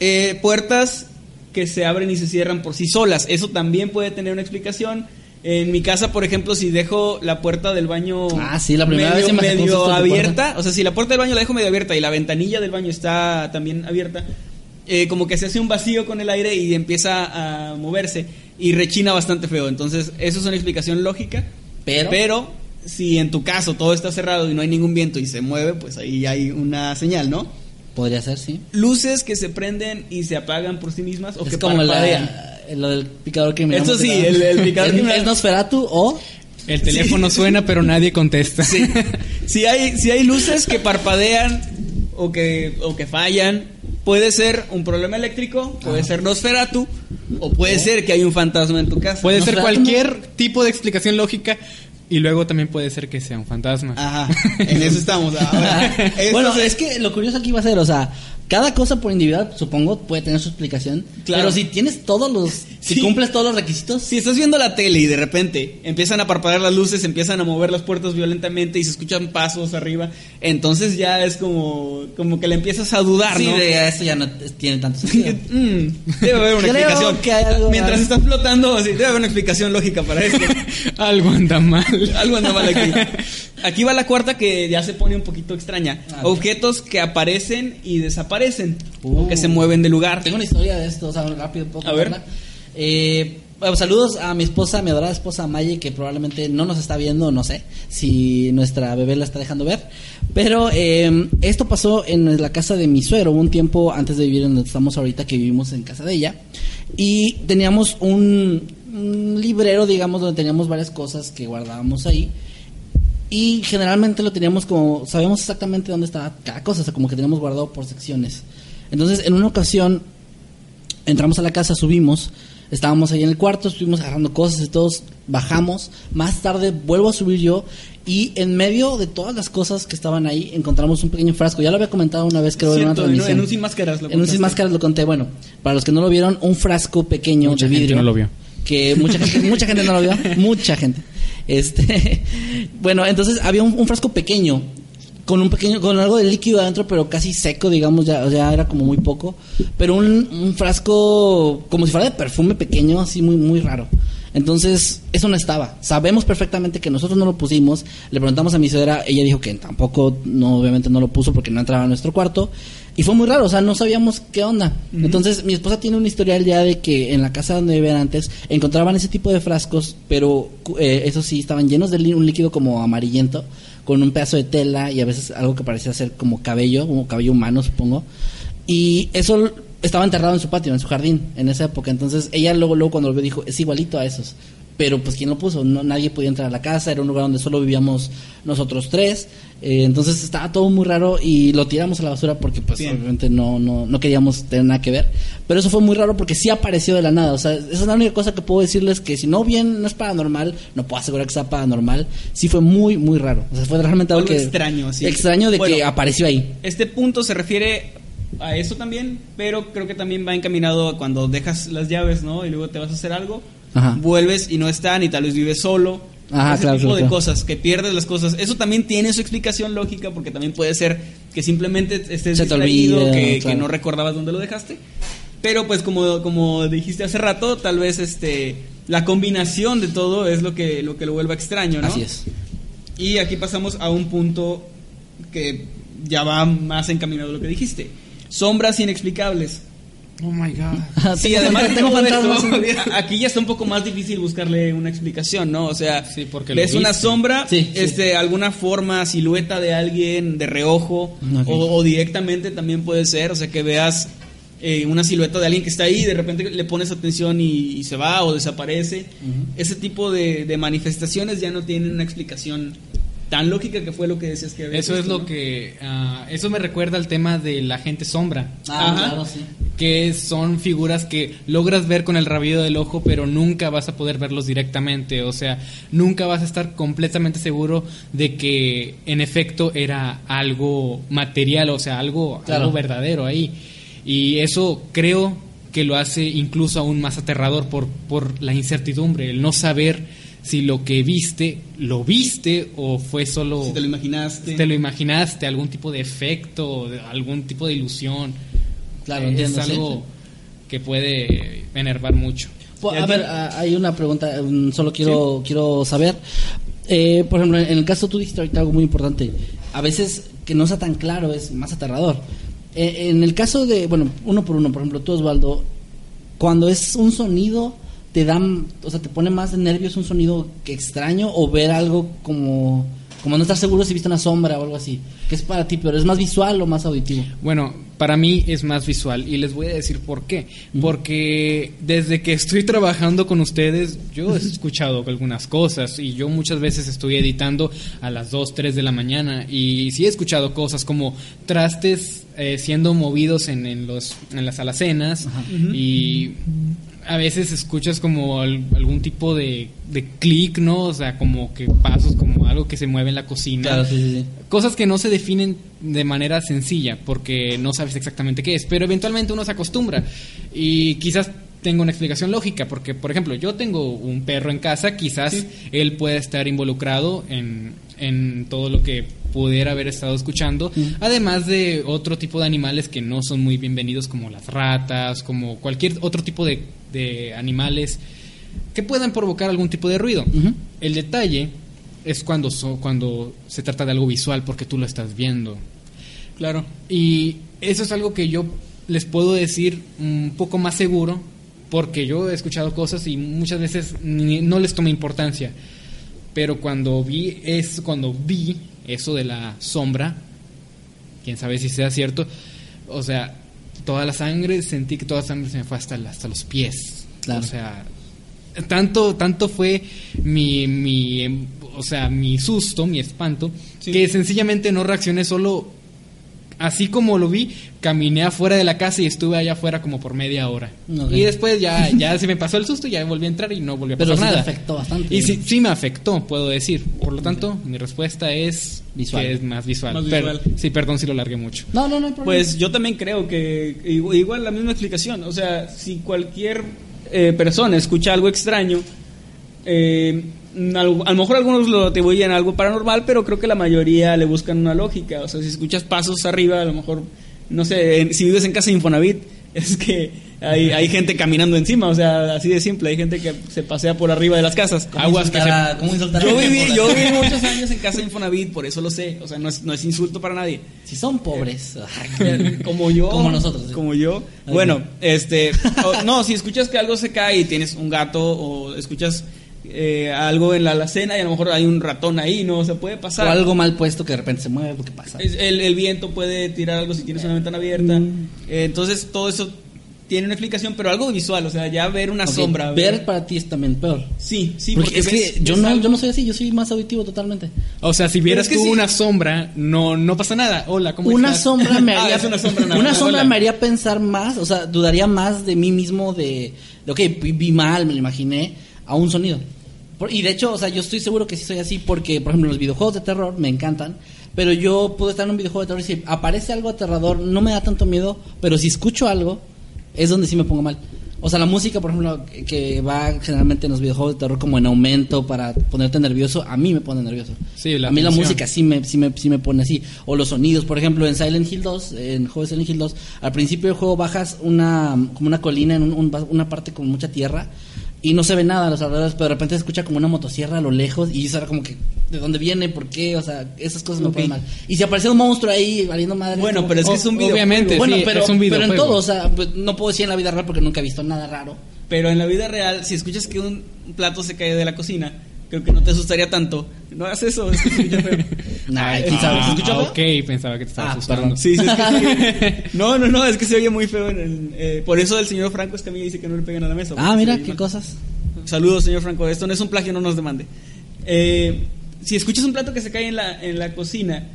Eh, puertas que se abren y se cierran por sí solas. Eso también puede tener una explicación. En mi casa, por ejemplo, si dejo la puerta del baño Ah, sí, la primera medio, vez me medio abierta, o sea, si la puerta del baño la dejo medio abierta y la ventanilla del baño está también abierta, eh, como que se hace un vacío con el aire y empieza a moverse y rechina bastante feo. Entonces, eso es una explicación lógica. Pero- si en tu caso todo está cerrado y no hay ningún viento y se mueve, pues ahí hay una señal, ¿no? Podría ser, sí. Luces que se prenden y se apagan por sí mismas o es que como la- parpadean. lo del picador criminal. Eso sí, ¿no? el- el picador ¿Es- criminal. ¿Es Nosferatu o...? El teléfono suena, pero nadie contesta. Sí. si hay si hay luces que parpadean o que o que fallan, puede ser un problema eléctrico, puede ser Nosferatu o puede ser que hay un fantasma en tu casa. Puede ser cualquier tipo de explicación lógica y luego también puede ser que sea un fantasma. Ajá, en eso estamos. Ahora, bueno, es que lo curioso aquí va a ser, o sea, cada cosa por individual, supongo, puede tener su explicación. Claro. Pero si tienes todos los... Si Sí. cumples todos los requisitos... Si estás viendo la tele y de repente empiezan a parpadear las luces, empiezan a mover las puertas violentamente y se escuchan pasos arriba, entonces ya es como, como que le empiezas a dudar, Sí, ¿no? de eso ya no tiene tanto sentido. Mm, debe haber una explicación. que hay algo Mientras estás flotando, sí, debe haber una explicación lógica para esto. Algo anda mal. Algo anda mal aquí. Aquí va la cuarta que ya se pone un poquito extraña. Ah. Objetos que aparecen y desaparecen. Uh. o que se mueven de lugar. Tengo una historia de esto, o sea, rápido, ¿puedo A ver. Eh, bueno, saludos a mi esposa, mi adorada esposa Maye, que probablemente no nos está viendo, no sé si nuestra bebé la está dejando ver. Pero eh, esto pasó en la casa de mi suegro, un tiempo antes de vivir en donde estamos ahorita, que vivimos en casa de ella. Y teníamos un, un librero, digamos, donde teníamos varias cosas que guardábamos ahí. Y generalmente lo teníamos como, sabemos exactamente dónde estaba cada cosa, o sea, como que teníamos guardado por secciones. Entonces, en una ocasión, entramos a la casa, subimos, estábamos ahí en el cuarto, estuvimos agarrando cosas y todos bajamos. Más tarde vuelvo a subir yo y en medio de todas las cosas que estaban ahí encontramos un pequeño frasco. Ya lo había comentado una vez, creo, en una Cierto, en, transmisión. en un sin máscaras. lo En un sin máscaras lo conté. Bueno, para los que no lo vieron, un frasco pequeño Mucha de gente vidrio. no lo vio. Que mucha gente, mucha gente no lo vio. Mucha gente. Este, bueno, entonces había un, frasco pequeño con un pequeño, con algo de líquido adentro, pero casi seco, digamos, ya, ya era como muy poco. Pero un, un frasco como si fuera de perfume pequeño, así muy, muy raro. Entonces, eso no estaba. Sabemos perfectamente que nosotros no lo pusimos. Le preguntamos a mi suegra, ella dijo que tampoco, no, obviamente no lo puso porque no entraba a nuestro cuarto. Y fue muy raro, o sea, no sabíamos qué onda. Entonces, mi esposa tiene un historial ya de que en la casa donde vivían antes encontraban ese tipo de frascos, pero eh, eso sí, estaban llenos de un líquido como amarillento, con un pedazo de tela y a veces algo que parecía ser como cabello, como cabello humano, supongo. Y eso estaba enterrado en su patio, en su jardín, en esa época. Entonces, ella luego, luego cuando lo vio dijo, es igualito a esos. Pero pues quién lo puso, no, nadie podía entrar a la casa, era un lugar donde solo vivíamos nosotros tres. Eh, entonces estaba todo muy raro y lo tiramos a la basura porque pues Bien. obviamente no, no, no queríamos tener nada que ver. Pero eso fue muy raro porque sí apareció de la nada. O sea, esa es la única cosa que puedo decirles que si no bien no es paranormal, no puedo asegurar que sea paranormal, sí fue muy, muy raro. O sea, fue realmente algo, Algo que... extraño, sí. Extraño de que apareció ahí. Este punto se refiere a eso también, pero creo que también va encaminado a cuando dejas las llaves, ¿no? Y luego te vas a hacer algo, Ajá. vuelves y no están y tal vez vives solo. Ajá, ese claro, tipo claro, de cosas, que pierdes las cosas. Eso también tiene su explicación lógica porque también puede ser que simplemente estés Se distraído, olvida, que, claro. que no recordabas dónde lo dejaste. Pero pues como, como dijiste hace rato, tal vez este la combinación de todo es lo que lo que lo vuelva extraño, ¿no? Así es. Y aquí pasamos a un punto que ya va más encaminado a lo que dijiste. Sombras inexplicables. Oh my god. Sí, Tengo además tengo fantasmas. aquí ya está un poco más difícil buscarle una explicación, ¿no? O sea, Sí, porque ves una sombra, Sí, sí. este, alguna forma, silueta de alguien de reojo, o, o directamente también puede ser, o sea, que veas eh, una silueta de alguien que está ahí y de repente le pones atención y, y se va o desaparece. Ese tipo de, de manifestaciones ya no tienen una explicación tan lógica que fue lo que decías que había Eso es lo ¿no? que... ah, eso me recuerda al tema de la gente sombra. Ah, Ajá. claro, sí. que son figuras que logras ver con el rabillo del ojo, pero nunca vas a poder verlos directamente. O sea, nunca vas a estar completamente seguro de que en efecto era algo material, o sea, algo, Claro. algo verdadero ahí. Y eso creo que lo hace incluso aún más aterrador por, por la incertidumbre, el no saber si lo que viste, lo viste o fue solo... Si te lo imaginaste. si te lo imaginaste, algún tipo de efecto, algún tipo de ilusión. Claro, Eh, entiendo, Es algo que puede enervar mucho. Pues, a ver, a- hay una pregunta, um, solo quiero, quiero saber. Eh, por ejemplo, en el caso tú dijiste ahorita algo muy importante. A veces que no sea tan claro es más aterrador. Eh, en el caso de, bueno, uno por uno, por ejemplo, tú Osvaldo, cuando es un sonido, te dan, o sea, te pone más de nervios un sonido que extraño o ver algo como, como no estar seguro si viste una sombra o algo así. ¿Qué es para ti? ¿Pero es más visual o más auditivo? Bueno, para mí es más visual y les voy a decir por qué. Porque desde que estoy trabajando con ustedes, yo he escuchado algunas cosas y yo muchas veces estoy editando a las 2, 3 de la mañana y sí he escuchado cosas como trastes eh, siendo movidos en, en los, en las alacenas y a veces escuchas como al- algún tipo de, de clic, ¿no? O sea, como que pasos, como algo que se mueve en la cocina. Claro, sí, sí. Cosas que no se definen de manera sencilla porque no sabes exactamente qué es, pero eventualmente uno se acostumbra y quizás tenga una explicación lógica porque, por ejemplo, yo tengo un perro en casa, quizás él pueda estar involucrado en, en todo lo que pudiera haber estado escuchando, además de otro tipo de animales que no son muy bienvenidos como las ratas, como cualquier otro tipo de, de animales que puedan provocar algún tipo de ruido. El detalle es cuando, so- cuando se trata de algo visual porque tú lo estás viendo. Claro. Y eso es algo que yo les puedo decir un poco más seguro porque yo he escuchado cosas y muchas veces ni- no les toma importancia. Pero cuando vi es cuando vi eso de la sombra, quién sabe si sea cierto, o sea, toda la sangre, sentí que toda la sangre se me fue hasta, hasta los pies. Claro. O sea, tanto, tanto fue mi, mi, o sea, mi susto, mi espanto, Sí. que sencillamente no reaccioné solo así como lo vi, caminé afuera de la casa y estuve allá afuera como por media hora. Y después ya, ya se me pasó el susto y ya volví a entrar y no volvió a Pero pasar sí te nada. afectó bastante. Y sí, sí me afectó, puedo decir. Por lo tanto, mi respuesta es Visual. que es más visual. Más visual. sí, perdón si lo largué mucho. No, no, no hay problema. Pues yo también creo que igu- igual la misma explicación. O sea, si cualquier eh, persona escucha algo extraño, eh, a lo mejor algunos lo atribuyen a algo paranormal, pero creo que la mayoría le buscan una lógica. O sea, si escuchas pasos arriba, a lo mejor, no sé, en- si vives en casa de Infonavit, es que hay, hay gente caminando encima. O sea, así de simple. Hay gente que se pasea por arriba de las casas. ¿Cómo aguas que a Yo viví, yo viví muchos años en casa de Infonavit, por eso lo sé. O sea, no es, no es insulto para nadie. Si son pobres. como yo Como nosotros. sí. como yo bueno no. este o- no si escuchas que algo se cae y tienes un gato o escuchas eh, algo en la alacena y a lo mejor hay un ratón ahí no se puede O pasar algo mal puesto que de repente se mueve, ¿qué pasa? Es- el, el viento puede tirar algo si tienes una ventana abierta Mm. Eh, entonces todo eso tiene una explicación pero algo visual o sea ya ver una Ok, sombra Ver para ti es también peor. sí sí porque, es ves- que yo no, yo no soy así, yo soy más auditivo totalmente. O sea, si vieras es que tú sí. una sombra, no, no pasa nada. Hola, ¿cómo Una estás? sombra me Ah, haría es una sombra nada una sombra Hola. me haría pensar más, o sea, dudaría más de mí mismo de, de ok, vi, vi mal, me lo imaginé, a un sonido. Por- y de hecho, o sea, yo estoy seguro que sí soy así porque, por ejemplo, los videojuegos de terror me encantan, pero yo puedo estar en un videojuego de terror y si aparece algo aterrador, no me da tanto miedo, pero si escucho algo, es donde sí me pongo mal. O sea, la música, por ejemplo, que- va generalmente en los videojuegos de terror como en aumento para ponerte nervioso, a mí me pone nervioso. Sí, la a mí la música sí me, sí, me, sí me pone así. O los sonidos, por ejemplo, en Silent Hill 2, en el juego de Silent Hill 2, al principio del juego bajas una, como una colina en un- un- una parte con mucha tierra y no se ve nada a los alrededores, pero de repente se escucha como una motosierra a lo lejos y eso era como que, ¿de dónde viene? ¿Por qué? O sea, esas cosas me Ok. ponen mal. Y si aparece un monstruo ahí valiendo madre. Bueno, pero es que es un videojuego. Obviamente, bueno, sí, pero, es un pero en todo, o sea, pues, no puedo decir en la vida real porque nunca he visto nada raro. pero en la vida real si escuchas que un plato se cae de la cocina creo que no te asustaría tanto no hagas eso es que se escucha feo. Nah, ¿quién sabe? ¿Se Ah, escucha feo? ok, pensaba que te estaba Ah, asustando. Sí, sí, es que sí. No, no, no, es que se oye muy feo. En el, eh, por eso el señor Franco es que a mí dice que no le peguen a la mesa. Ah, mira, qué mal. cosas. Saludos, señor Franco. Esto no es un plagio, no nos demande. Eh, si escuchas un plato que se cae en la, en la cocina,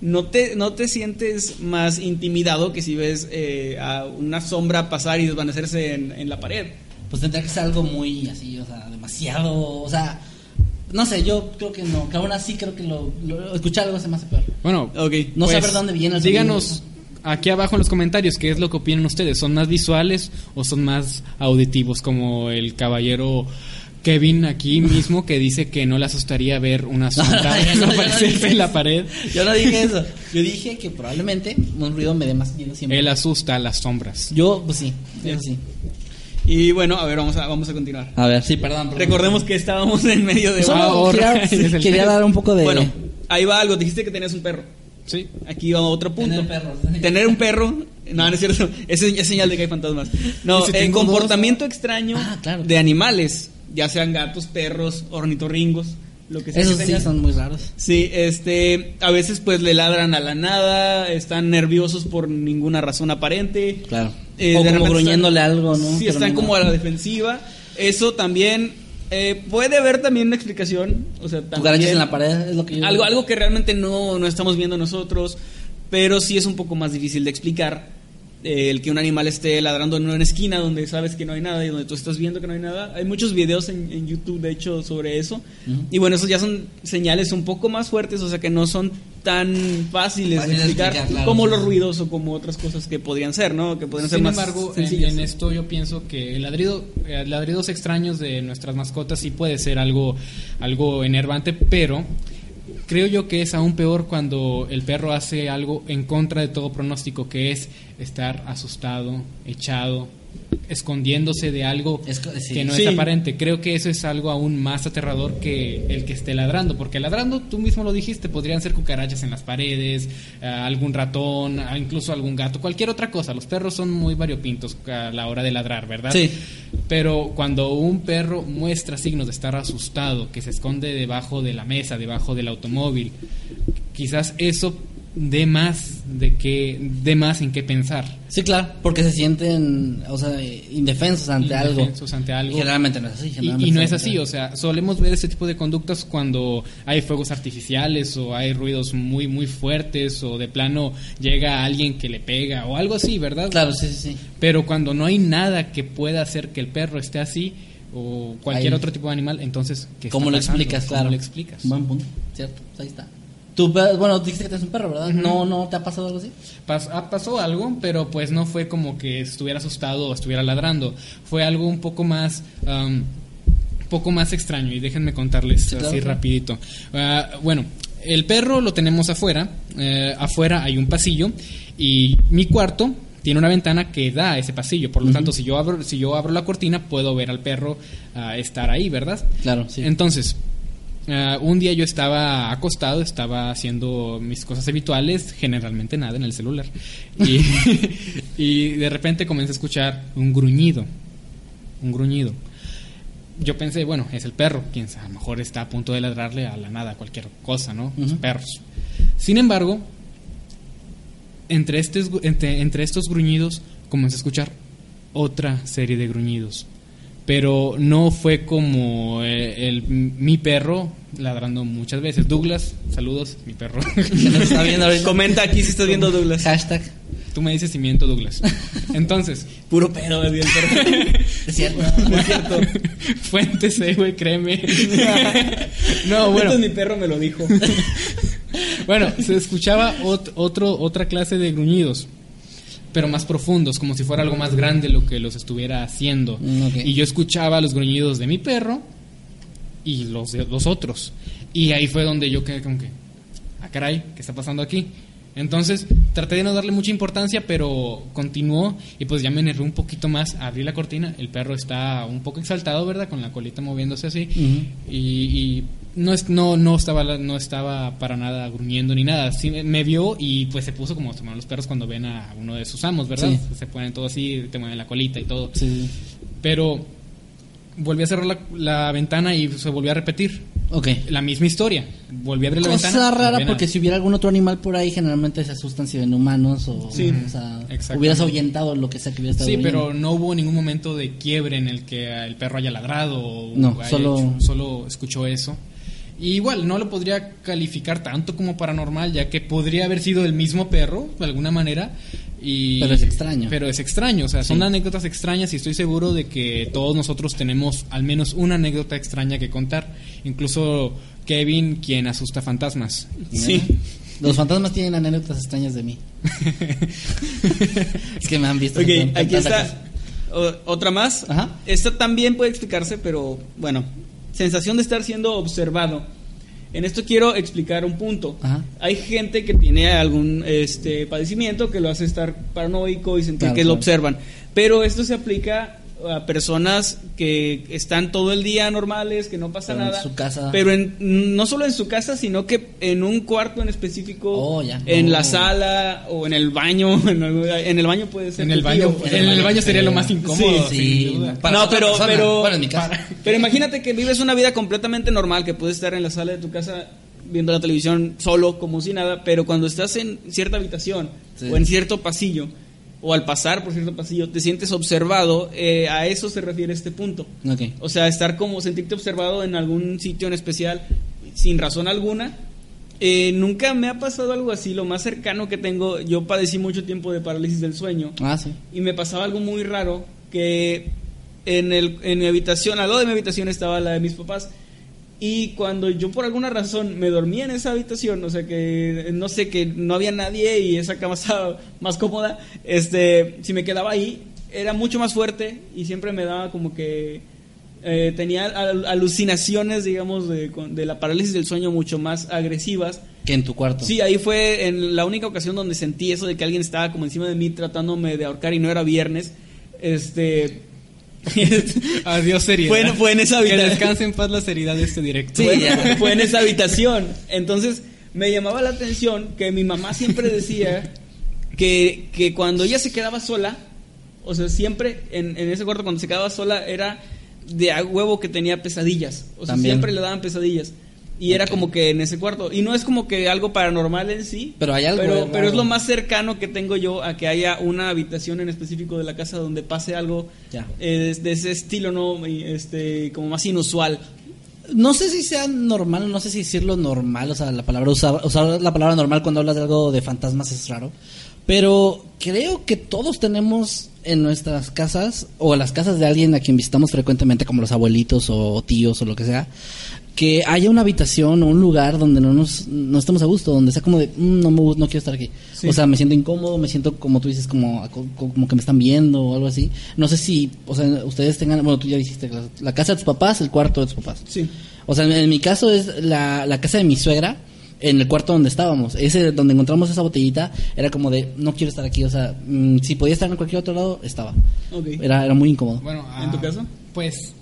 no te, no te sientes más intimidado que si ves eh, a una sombra pasar y desvanecerse en, en la pared. pues tendría que ser algo muy así, o sea, demasiado, o sea, no sé, yo creo que no, que aún así creo que lo, lo- escuchar algo se me hace peor. Bueno, Ok. No pues, saber dónde viene el Díganos sonido. aquí abajo en los comentarios qué es lo que opinan ustedes. ¿Son más visuales o son más auditivos como el caballero Kevin aquí mismo que dice que no le asustaría ver una sombra no- no en la eso. pared. Yo no dije eso. Yo dije que probablemente un ruido me dé más miedo siempre. Él asusta a las sombras. Yo, pues sí, eso sí. Y bueno, a ver, vamos a, vamos a continuar. A ver, sí, perdón. perdón. Recordemos que estábamos en medio de... Solo Ahora quería, quería dar un poco de. Bueno, ahí va algo. Dijiste que tenías un perro. Sí. Aquí va otro punto. Tener perros. Tener un perro. No, no es cierto. Es, es señal de que hay fantasmas. No, si el dos, comportamiento extraño Ah, claro. de animales, ya sean gatos, perros, ornitorringos, lo que sea. Esos que sí son muy raros. Sí, este, a veces pues le ladran a la nada, están nerviosos por ninguna razón aparente. Claro. Eh, o de como gruñéndole están- algo, ¿no? Sí, Pero están no- como a la defensiva. Eso también eh, puede haber también una explicación. O sea, también, en la pared es lo que yo. algo, algo que realmente no, no estamos viendo nosotros, pero sí es un poco más difícil de explicar. Eh, el que un animal esté ladrando en una esquina donde sabes que no hay nada y donde tú estás viendo que no hay nada. Hay muchos videos en, en YouTube, de hecho, sobre eso. Y bueno, esos ya son señales un poco más fuertes, o sea que no son tan fáciles de explicar explicar, claro. como los ruidos o como otras cosas que podrían ser, ¿no? Que podrían ser Sin más embargo, en, sencillas. en esto yo pienso que el ladrido, eh, ladridos extraños de nuestras mascotas sí puede ser algo, algo enervante, pero creo yo que es aún peor cuando el perro hace algo en contra de todo pronóstico, que es estar asustado, echado, escondiéndose de algo Esco- sí. que no Sí. es aparente. Creo que eso es algo aún más aterrador que el que esté ladrando, porque ladrando, tú mismo lo dijiste, podrían ser cucarachas en las paredes, eh, algún ratón, ah, incluso algún gato, cualquier otra cosa. Los perros son muy variopintos a la hora de ladrar, ¿verdad? Sí. Pero cuando un perro muestra signos de estar asustado, que se esconde debajo de la mesa, debajo del automóvil, quizás eso dé más de que dé más en qué pensar. Sí, claro, porque se sienten, o sea, indefensos ante Indefensos algo. ante algo. Y Generalmente no es así. Y, y no es así, o sea, solemos ver ese tipo de conductas cuando hay fuegos artificiales o hay ruidos muy muy fuertes o de plano llega alguien que le pega o algo así, ¿verdad? Claro, sí, sí, sí. Pero cuando no hay nada que pueda hacer que el perro esté así o cualquier Ahí. otro tipo de animal, entonces ¿qué ¿Cómo lo pasando? explicas? ¿Cómo Claro. lo explicas? Buen punto, cierto, ahí está. Tú, bueno, dijiste que tienes un perro, ¿verdad? No, no, ¿te ha pasado algo así? Pas- ah, pasó algo, pero pues no fue como que estuviera asustado o estuviera ladrando. Fue algo un poco más, um, poco más extraño y déjenme contarles Sí, claro, así rapidito. Ah, bueno, el perro lo tenemos afuera. eh, afuera hay un pasillo y mi cuarto tiene una ventana que da a ese pasillo. Por lo tanto, si yo abro, si yo abro la cortina, puedo ver al perro ah, estar ahí, ¿verdad? Claro, sí. Entonces, ah, un día yo estaba acostado, estaba haciendo mis cosas habituales, generalmente nada en el celular. Y, y de repente comencé a escuchar un gruñido. Un gruñido. Yo pensé, bueno, es el perro, quien a lo mejor está a punto de ladrarle a la nada, a cualquier cosa, ¿no? Los Ujú. perros. Sin embargo, entre, estes- entre, entre estos gruñidos comencé a escuchar otra serie de gruñidos. Pero no fue como eh, el, mi perro ladrando muchas veces. Douglas, saludos, mi perro. Nos está viendo. Comenta aquí si estás viendo Douglas. Hashtag. Tú me dices cimiento, Douglas. Entonces, Puro pero, el perro. Es cierto. Es cierto. fuentes, eh, güey, créeme. no, bueno. Esto mi perro me lo dijo. Bueno, se escuchaba ot- otro, otra clase de gruñidos, pero más profundos, como si fuera algo más grande lo que los estuviera haciendo. Mm. Y yo escuchaba los gruñidos de mi perro y los de los otros. Y ahí fue donde yo quedé como que, ah, caray, ¿qué está pasando aquí? Entonces traté de no darle mucha importancia, pero continuó y pues ya me enervé un poquito más. Abrí la cortina, el perro está un poco exaltado, ¿verdad? Con la colita moviéndose así. Y no, es, no, no, estaba, no estaba para nada gruñendo ni nada. Sí, me- vio y pues se puso como se los perros cuando ven a uno de sus amos, ¿verdad? Sí. Se ponen todo así, te mueven la colita y todo. Sí. Pero volví a cerrar la, la ventana y se volvió a repetir. Ok. La misma historia. Volví a abrir la Cosa ventana. no rara porque si hubiera algún otro animal por ahí, generalmente se asustan si ven humanos o, Sí. o sea, hubieras ahuyentado lo que sea que hubiera estado Sí, huyendo. pero no hubo ningún momento de quiebre en el que el perro haya ladrado o No, haya solo- hecho- solo escuchó eso. Y igual, no lo podría calificar tanto como paranormal, ya que podría haber sido el mismo perro, de alguna manera. Y, Pero es extraño. Pero es extraño, o sea, son Sí. anécdotas extrañas y estoy seguro de que todos nosotros tenemos al menos una anécdota extraña que contar. Incluso Kevin, quien asusta fantasmas. Sí. Los fantasmas tienen anécdotas extrañas de mí. es que me han visto. Ok, aquí está. cosa. Otra más. Ajá. Esta también puede explicarse, pero bueno, sensación de estar siendo observado. En esto quiero explicar un punto. Ajá. Hay gente que tiene algún este padecimiento que lo hace estar paranoico y sentir Claro, que claro. lo observan, pero esto se aplica a personas que están todo el día normales, que no pasa Pero en nada, su casa. pero en, no solo en su casa, sino que en un cuarto en específico, Oh, ya. en la sala o en el baño, en el, en el baño puede ser En el baño, tío. en el baño sería lo más incómodo. Sí, sí. sin duda. Para no, otra pero, persona. pero, Bueno, en mi casa. pero imagínate que vives una vida completamente normal, que puedes estar en la sala de tu casa viendo la televisión solo, como si nada, pero cuando estás en cierta habitación Sí. o en cierto pasillo, o al pasar por cierto pasillo, te sientes observado, eh, a eso se refiere este punto. O sea, estar como sentirte observado en algún sitio en especial sin razón alguna. Eh, nunca me ha pasado algo así. Lo más cercano que tengo, yo padecí mucho tiempo de parálisis del sueño Ah, sí. y me pasaba algo muy raro que en, el, en mi habitación, al lado de mi habitación estaba la de mis papás. Y cuando yo por alguna razón me dormía en esa habitación, o sea que no sé, que no había nadie y esa cama estaba más cómoda, este, si me quedaba ahí, era mucho más fuerte y siempre me daba como que eh, tenía al- alucinaciones, digamos, de, de la parálisis del sueño mucho más agresivas. Que en tu cuarto. Sí, ahí fue en la única ocasión donde sentí eso de que alguien estaba como encima de mí tratándome de ahorcar y no era viernes. Este. Adiós seriedad. Fue en- fue en esa Que habitación. descanse en paz la seriedad de este directo. fue, ya. fue en esa habitación. Entonces me llamaba la atención que mi mamá siempre decía que, que cuando ella se quedaba sola, o sea, siempre en, en ese cuarto cuando se quedaba sola era de a huevo que tenía pesadillas. O sea, También. siempre le daban pesadillas. Y era como que en ese cuarto. Y no es como que algo paranormal en sí. Pero hay algo Pero, es lo más cercano que tengo yo a que haya una habitación en específico de la casa donde pase algo Ya. eh, de, de ese estilo, ¿no? Este, como más inusual. No sé si sea normal, no sé si decirlo normal, o sea, la palabra usar, usar la palabra normal cuando hablas de algo de fantasmas es raro. Pero creo que todos tenemos en nuestras casas o en las casas de alguien a quien visitamos frecuentemente, como los abuelitos o tíos o lo que sea, que haya una habitación o un lugar donde no nos no estemos a gusto, donde sea como de "Mm, no me no quiero estar aquí. Sí. O sea, me siento incómodo, me siento como tú dices como como que me están viendo o algo así. No sé si, o sea, ustedes tengan, bueno, tú ya dijiste la, la casa de tus papás, el cuarto de tus papás. Sí. O sea, en, en mi caso es la, la casa de mi suegra, en el cuarto donde estábamos. Ese donde encontramos esa botellita, era como de, no quiero estar aquí. O sea, mm, si podía estar en cualquier otro lado, estaba. Ok. Era, era muy incómodo. Bueno, ¿En tu ah, caso? Pues,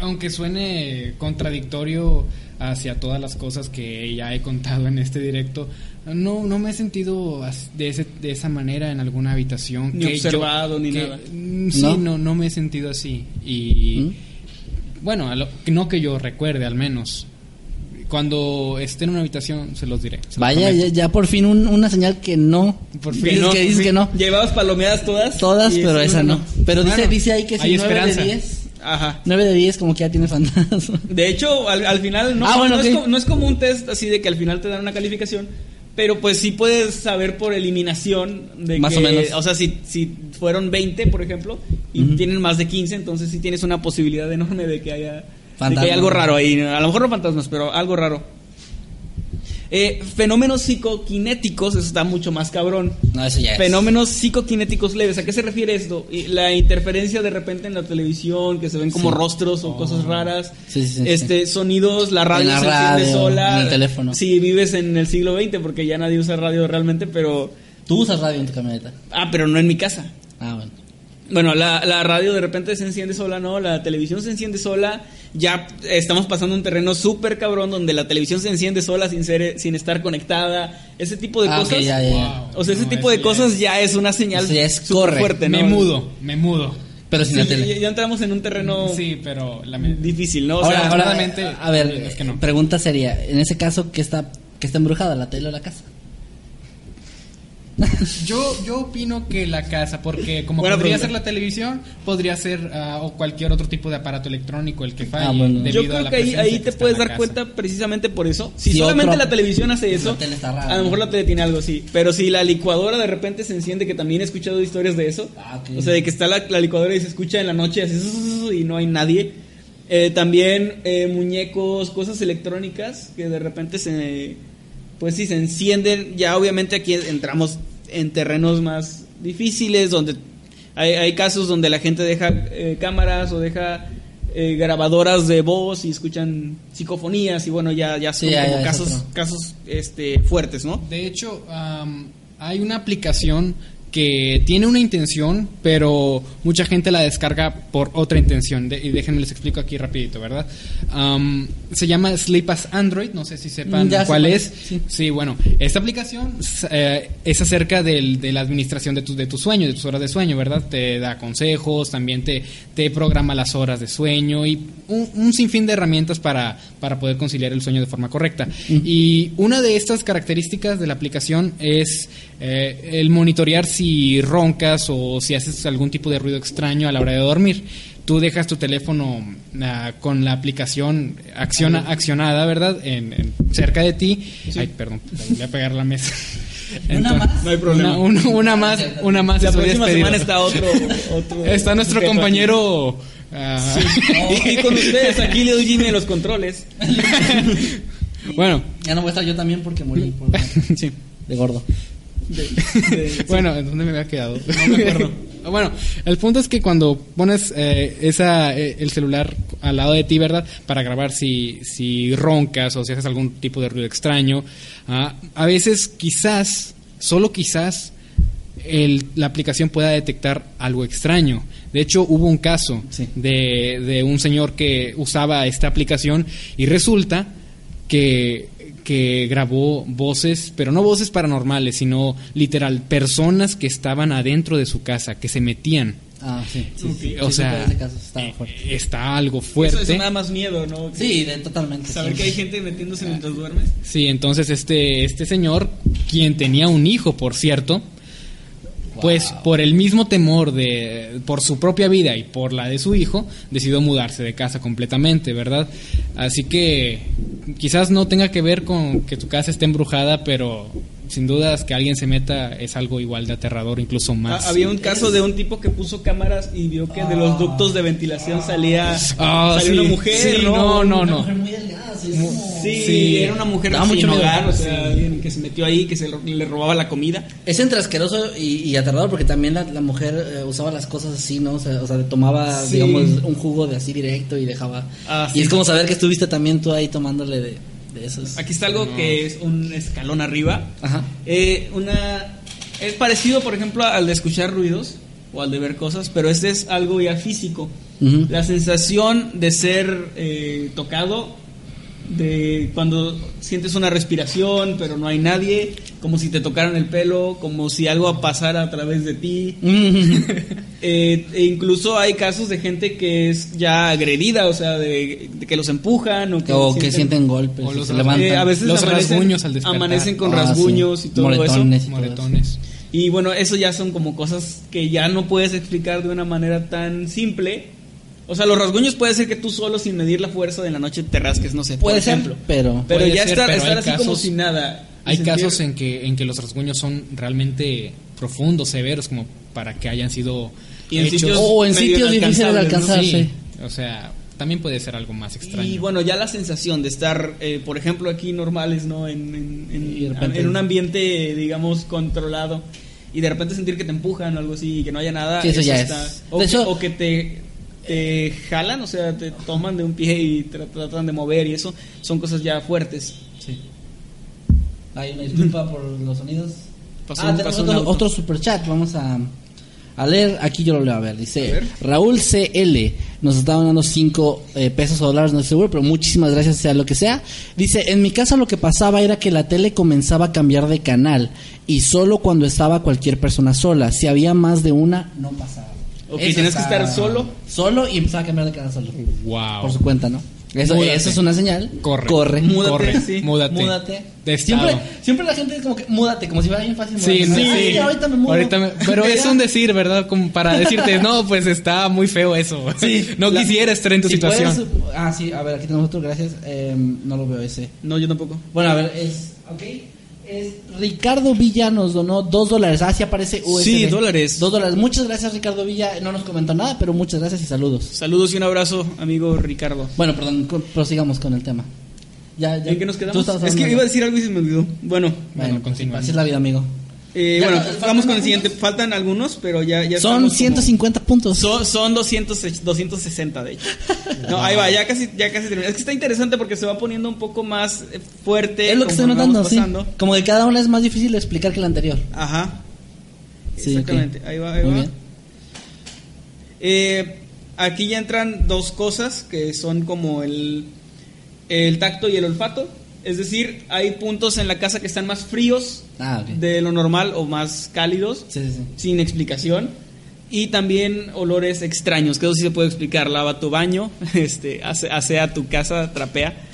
aunque suene contradictorio hacia todas las cosas que ya he contado en este directo, no, no me he sentido de, ese, de esa manera en alguna habitación. Ni que observado, ni que- nada. mm, Sí, ¿No? ¿No? no, me he sentido así. Y ¿Mm? bueno, a lo- no que yo recuerde al menos. Cuando esté en una habitación se los diré. se los Vaya, ya, ya por fin un- una señal que no. Por Que fin. dices que, dices que no. Llevabas palomeadas todas. Todas, pero es esa no. Pero dice, Bueno, dice ahí que hay si 9 de esperanza. 10. Ajá. 9 de 10 como que ya tiene fantasma. De hecho, al, al final no, Ah, bueno, no, es como, no es como un test así de que al final te dan una calificación, pero pues sí puedes saber por eliminación de Más que, o menos. o sea, si, si fueron 20, por ejemplo, y tienen más de 15, entonces sí tienes una posibilidad enorme de que haya, de que haya algo raro ahí. A lo mejor no fantasmas, pero algo raro. Eh, fenómenos psicoquinéticos, eso está mucho más cabrón. No, eso ya es. Fenómenos psicoquinéticos leves. ¿A qué se refiere esto? La interferencia de repente en la televisión, que se ven como Sí. rostros o cosas raras. Sí, sí, sí, este, sonidos, la radio la se enciende radio, sola. en el teléfono. Si vives en el siglo XX, porque ya nadie usa radio realmente, pero. Tú usas radio en tu camioneta. Ah, pero no en mi casa. Ah, bueno. Bueno, la, la radio de repente se enciende sola, ¿no? La televisión se enciende sola. Ya estamos pasando un terreno súper cabrón donde la televisión se enciende sola sin ser, sin estar conectada. Ese tipo de Ah, cosas. ya, ya, ya. Wow. O sea, ese tipo de ya cosas es- ya es una señal ya es súper fuerte, ¿no? Me mudo, me mudo. Pero sin Sí, la tele. ya, ya entramos en un terreno Sí, pero la difícil, ¿no? O ahora, sea, ahora, a ver, es que no. pregunta seria. En ese caso, ¿qué está, qué está embrujada? ¿La tele o la casa? Yo, yo opino que la casa, porque como Buena podría ser la televisión, podría ser ah, o cualquier otro tipo de aparato electrónico el que falle. Ah, bueno. debido yo a creo la que ahí, ahí que te puedes dar casa. cuenta precisamente por eso. Si Si solamente otro- la televisión hace eso, La tele está rara, a lo mejor ¿no? la tele tiene algo así. Pero si la licuadora de repente se enciende, que también he escuchado historias de eso. Ah. O sea, de que está la, la licuadora y se escucha en la noche así y no hay nadie. Eh, también eh, muñecos, cosas electrónicas que de repente se, pues sí, se encienden. Ya obviamente aquí entramos en terrenos más difíciles donde Hay, hay casos donde la gente deja eh, cámaras o deja eh, grabadoras de voz y escuchan psicofonías y bueno, ya, ya son Sí, como ya casos, casos este, fuertes, ¿no? De hecho, am, hay una aplicación que tiene una intención, pero mucha gente la descarga por otra intención. De- y déjenme les explico aquí rapidito, ¿verdad? Se llama Sleep as Android, no sé si sepan ya cuál es. sí. bueno, esta aplicación eh, es acerca del- de la administración de tu, de tu sueño, de tus horas de sueño, ¿verdad? Te da consejos, también te, te programa las horas de sueño y un, un sinfín de herramientas para, para poder conciliar el sueño de forma correcta. Y una de estas características de la aplicación es eh, el monitorear si roncas o si haces algún tipo de ruido extraño a la hora de dormir. Tú dejas tu teléfono ah, con la aplicación acciona, accionada, ¿verdad? En, en- cerca de ti. Ay, perdón, voy a pegar la mesa. ¿Una más? No hay problema. Una, una- una más, una más. La próxima despedido. semana está otro, otro Está nuestro compañero. ah, aquí. Y con ustedes aquí Leo Jimmy en los controles. bueno, Ya no voy a estar yo también porque morí por- Sí. de gordo. De- de- bueno, ¿en dónde me había quedado? No me acuerdo. bueno, el punto es que cuando pones eh, esa, eh, el celular al lado de ti, ¿verdad? Para grabar si, si roncas o si haces algún tipo de ruido extraño, ah, a veces quizás, solo quizás, el- la aplicación pueda detectar algo extraño. De hecho, hubo un caso Sí. de, de un señor que usaba esta aplicación y resulta que, que grabó voces, pero no voces paranormales, sino literal, personas que estaban adentro de su casa, que se metían. Ah, sí. sí, sí. o Sí, sea, ese caso, estaba eh, fuerte. está algo Eso, fuerte. eso me da más miedo, ¿no? Sí, de- totalmente. Saber sí. que hay gente metiéndose mientras duermes. Sí, entonces este, este señor, quien tenía un hijo, por cierto, pues por el mismo temor de, por su propia vida y por la de su hijo, decidió mudarse de casa completamente, ¿verdad? Así que quizás no tenga que ver con que tu casa esté embrujada, pero sin dudas que alguien se meta es algo igual de aterrador, incluso más. Ah, había un caso de un tipo que puso cámaras y vio que de los ductos de ventilación salía, Ah, salía sí, una mujer, sí, ¿no? no, no, Una no. mujer muy delgada, sí, como- Sí, era una mujer sin hogar, o sea, que se metió ahí, que se le robaba la comida. Es entre asqueroso y, y aterrador porque también la, la mujer eh, usaba las cosas así, ¿no? O sea, o sea, tomaba, Sí. digamos, un jugo de así directo y dejaba. Ah, y sí. es como saber que estuviste también tú ahí tomándole de, de esos. Aquí está algo que es un escalón arriba. Ajá. Eh, una es parecido, por ejemplo, al de escuchar ruidos o al de ver cosas, pero este es algo ya físico. La sensación de ser eh, tocado, de cuando sientes una respiración, pero no hay nadie, como si te tocaran el pelo, como si algo pasara a través de ti. Eh, e incluso hay casos de gente que es ya agredida, o sea, de, de que los empujan o que, o que sienten golpes, o o los se ras- levantan. Eh, a veces Los amanecen, rasguños al despertar. amanecen con Ah, rasguños sí. y todo Moretones. eso. Moretones. Y bueno, eso ya son como cosas que ya no puedes explicar de una manera tan simple. O sea, los rasguños puede ser que tú solo sin medir la fuerza de la noche te rasques, no sé, por Puede ser, ejemplo. pero Pero ya ser, estar, pero estar hay así como sin nada. Hay sentir- casos en que, en que los rasguños son realmente profundos, severos, como para que hayan sido Y en hechos. sitios o en sitios difíciles de inalcanzables, ¿no? alcanzar, Sí, sí. o sea, también puede ser algo más extraño. Y bueno, ya la sensación de estar, eh, por ejemplo, aquí normales, ¿no? En, en- en- Y de repente- en un ambiente, digamos, controlado. Y de repente sentir que te empujan o algo así y que no haya nada. Sí, eso ya es. O, De que, hecho- o que te, te jalan, o sea, te toman de un pie y tra- tratan de mover y eso. Son cosas ya fuertes. Sí. Hay una disculpa por los sonidos. Pasó ah, tenemos otro, super chat. Vamos a, a leer. Aquí yo lo leo a ver. A Dice ver. Raúl CL. Nos está dando 5 pesos o dólares, no estoy seguro, pero muchísimas gracias, sea lo que sea. Dice: En mi casa lo que pasaba era que la tele comenzaba a cambiar de canal. Y solo cuando estaba cualquier persona sola. Si había más de una, no pasaba. Ok, Eso tienes que está- estar solo. Solo y empezaba a cambiar de canal solo. Wow. Por su cuenta, ¿no? Eso, Múdate. eso es una señal. Corre. Corre. Múdate, Corre. sí. Múdate. Múdate. De estado. siempre, siempre la gente es como que múdate, como si fuera bien fácil. Sí, mudarse. sí, Ay, sí. ahorita me mudo. Ahorita me- pero es un decir, ¿verdad? Como para decirte, no, pues está muy feo eso. Sí, no la- quisiera estar en tu si situación. puedes- ah, sí, a ver, aquí tenemos otro, gracias. Eh, no lo veo ese. No, yo tampoco. Bueno, a ver, es. Ok. Es Ricardo Villa nos donó dos dólares. Ah, sí aparece USB. Sí, dólares. Dos dólares. Muchas gracias, Ricardo Villa. No nos comentó nada, pero muchas gracias y saludos. Saludos y un abrazo, amigo Ricardo. Bueno, perdón, prosigamos con el tema. Ya, ya. ¿En qué nos quedamos? Es que iba a decir algo y se me olvidó. Bueno, Bueno, pues, continúa. así es la vida, amigo. Eh, bueno, vamos con el algunos. siguiente. Faltan algunos, pero ya, ya Son estamos como- 150 puntos. Son, son 200, 260 de hecho. No, ahí va, ya casi, ya casi termina. Es que está interesante porque se va poniendo un poco más eh, fuerte. es lo que estoy notando, sí. pasando. Como que cada una es más difícil de explicar que la anterior. Ajá. Sí, Exactamente. Ahí va, ahí Muy va. bien. Eh, aquí ya entran dos cosas que son como el, el tacto y el olfato. Es decir, hay puntos en la casa que están más fríos Ah, de lo normal o más cálidos, Sí, sí, sí. sin explicación. Y también olores extraños, que eso sí se puede explicar. Lava tu baño, este, hace, asea tu casa, trapea.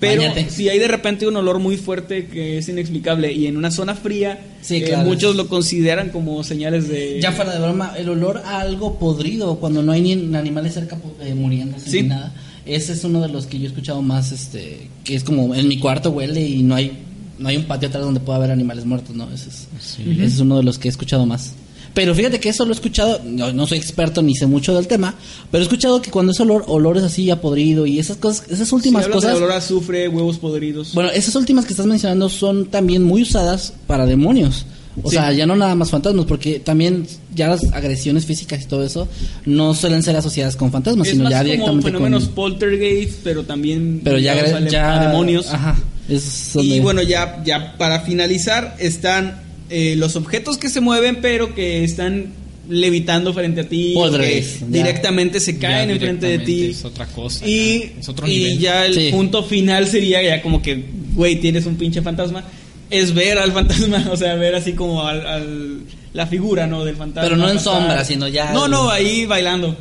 Pero Báñate. si hay de repente un olor muy fuerte que es inexplicable y en una zona fría, Sí, eh, claro. muchos lo consideran como señales de... Ya fuera de broma, el olor a algo podrido cuando no hay ni animales cerca po- eh, muriéndose Sí. ni nada. Ese es uno de los que yo he escuchado más, este, que es como en mi cuarto huele y no hay no hay un patio atrás donde pueda haber animales muertos, ¿no? Ese es, ese es uno de los que he escuchado más. Pero fíjate que eso lo he escuchado, no, no soy experto ni sé mucho del tema, pero he escuchado que cuando es olor, olores así a podrido y esas cosas, esas Si últimas hablas de cosas, olor a azufre, huevos podridos. bueno, esas últimas que estás mencionando son también muy usadas para demonios. O Sí. sea, ya no nada más fantasmas, porque también ya las agresiones físicas y todo eso no suelen ser asociadas con fantasmas, es sino más ya como directamente fenómenos con... poltergeist, pero también Pero ya, ya a demonios. Ajá. Es Y bueno, ya, ya para finalizar están eh, los objetos que se mueven, pero que están levitando frente a ti, o que Poltergeist, ya. directamente se caen enfrente de ti. Es otra cosa. Y, ya, es otro y nivel. ya el Sí. punto final sería ya como que, güey, tienes un pinche fantasma. Es ver al fantasma, o sea, ver así como al, al- la figura, ¿no? Del fantasma. Pero no en pasar. sombra, sino ya No, el- no, ahí bailando.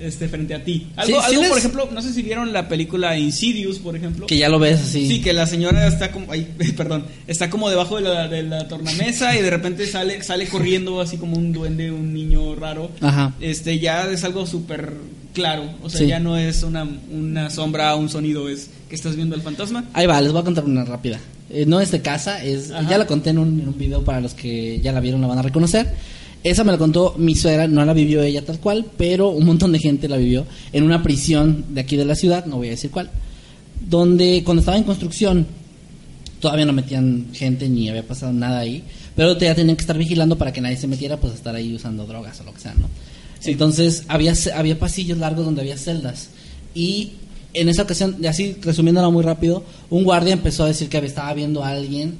Este, frente a ti. Algo, Sí, sí algo les- por ejemplo, no sé si vieron la película Insidious, por ejemplo. que ya lo ves así. Sí, que la señora está como, ay, perdón, está como debajo de la, de la tornamesa y de repente sale, sale corriendo así como un duende, un niño raro. Ajá. Este, ya es algo súper claro, o sea, Sí. ya no es una, una sombra, un sonido, es que estás viendo al fantasma. Ahí va, les voy a contar una rápida. Eh, no es de casa, es, Ajá. ya la conté en un, en un video para los que ya la vieron, la van a reconocer. Esa me la contó mi suegra, no la vivió ella tal cual, pero un montón de gente la vivió en una prisión de aquí de la ciudad, no voy a decir cuál, donde cuando estaba en construcción todavía no metían gente ni había pasado nada ahí, pero ya tenían que estar vigilando para que nadie se metiera, pues estar ahí usando drogas o lo que sea, ¿no? Entonces había, había pasillos largos donde había celdas y en esa ocasión, y así resumiéndolo muy rápido, un guardia empezó a decir que estaba viendo a alguien.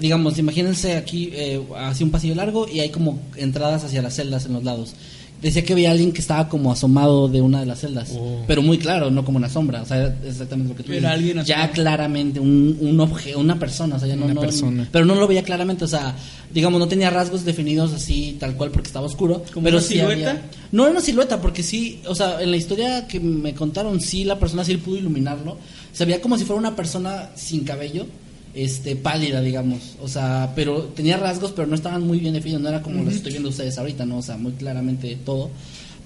Digamos, imagínense aquí eh, así un pasillo largo y hay como entradas hacia las celdas en los lados. Decía que veía a alguien que estaba como asomado de una de las celdas, Oh. pero muy claro, no como una sombra, o sea, era exactamente lo que tú Era dices. alguien ya claramente un, un objeto, una persona, o sea, ya no, Una no- persona. pero no lo veía claramente, o sea, digamos, no tenía rasgos definidos así tal cual porque estaba oscuro, ¿Como pero una sí silueta? había- no era una silueta, porque sí, o sea, en la historia que me contaron, sí, la persona sí pudo iluminarlo. Se veía como si fuera una persona sin cabello, este, pálida, digamos. O sea, pero tenía rasgos, pero no estaban muy bien definidos. No era como los estoy viendo ustedes ahorita, ¿no? O sea, muy claramente todo.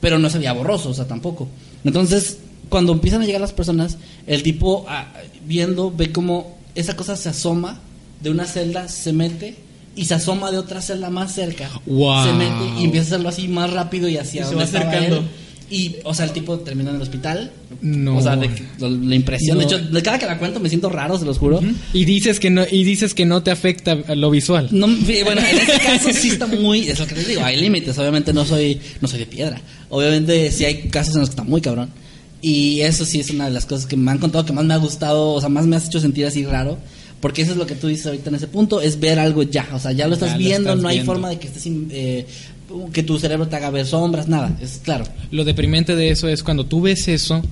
Pero no se veía borroso, o sea, tampoco. Entonces, cuando empiezan a llegar las personas, el tipo, ah, viendo, ve como esa cosa se asoma de una celda, se mete y se asoma de otra celda más cerca. Wow. Se mete y empieza a hacerlo así más rápido y hacia Y se va acercando. él. Y, o sea, el tipo termina en el hospital. No. O sea, de que- la, la impresión. No. De hecho, de cada que la cuento me siento raro, se los juro. Y dices que no y dices que no te afecta lo visual. No, bueno, en este caso sí está muy, es lo que les digo, hay límites, obviamente no soy, no soy de piedra, obviamente sí hay casos en los que está muy cabrón, y eso sí es una de las cosas que me han contado que más me ha gustado, o sea, más me has hecho sentir así raro, porque eso es lo que tú dices ahorita en ese punto, es ver algo ya, o sea, ya lo estás Ya lo viendo, estás no hay viendo. forma de que estés, eh, que tu cerebro te haga ver sombras, nada, es claro. Lo deprimente de eso es cuando tú ves eso,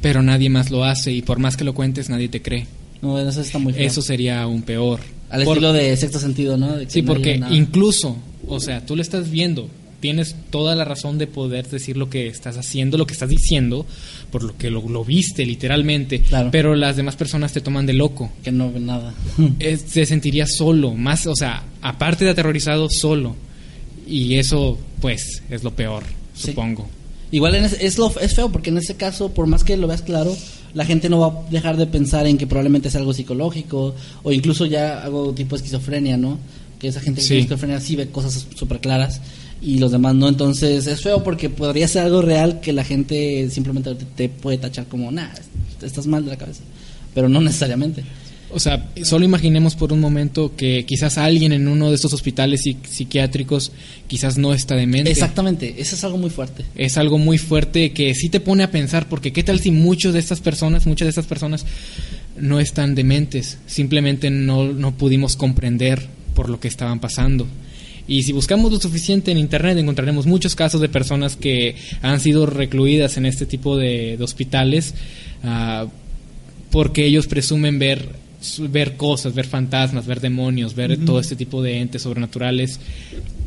pero nadie más lo hace y por más que lo cuentes nadie te cree. No, eso está muy feo. Eso sería aún peor. Al Por- estilo de sexto sentido, ¿no? De que Sí, no porque incluso, o sea, tú lo estás viendo, tienes toda la razón de poder decir lo que estás haciendo, lo que estás diciendo, por lo que lo, lo viste literalmente, Claro. pero las demás personas te toman de loco. Que no ve nada. Es- te sentirías solo, más, o sea, aparte de aterrorizado, solo. Y eso, pues, es lo peor, Sí. supongo. Igual en ese- es, lo, es feo porque en ese caso, por más que lo veas claro, la gente no va a dejar de pensar en que probablemente es algo psicológico o incluso ya algo tipo esquizofrenia, ¿no? Que esa gente que Sí. tiene esquizofrenia sí ve cosas súper claras y los demás no. Entonces es feo porque podría ser algo real que la gente simplemente te, te puede tachar como, nah, estás mal de la cabeza. Pero no necesariamente. O sea, solo imaginemos por un momento que quizás alguien en uno de estos hospitales psiquiátricos quizás no está demente. Exactamente, eso es algo muy fuerte. Es algo muy fuerte que sí te pone a pensar, porque qué tal si muchos de estas personas, muchas de estas personas no están dementes, simplemente no, no pudimos comprender por lo que estaban pasando. Y si buscamos lo suficiente en internet encontraremos muchos casos de personas que han sido recluidas en este tipo de, de hospitales ah, porque ellos presumen ver ver cosas, ver fantasmas, ver demonios, ver todo este tipo de entes sobrenaturales,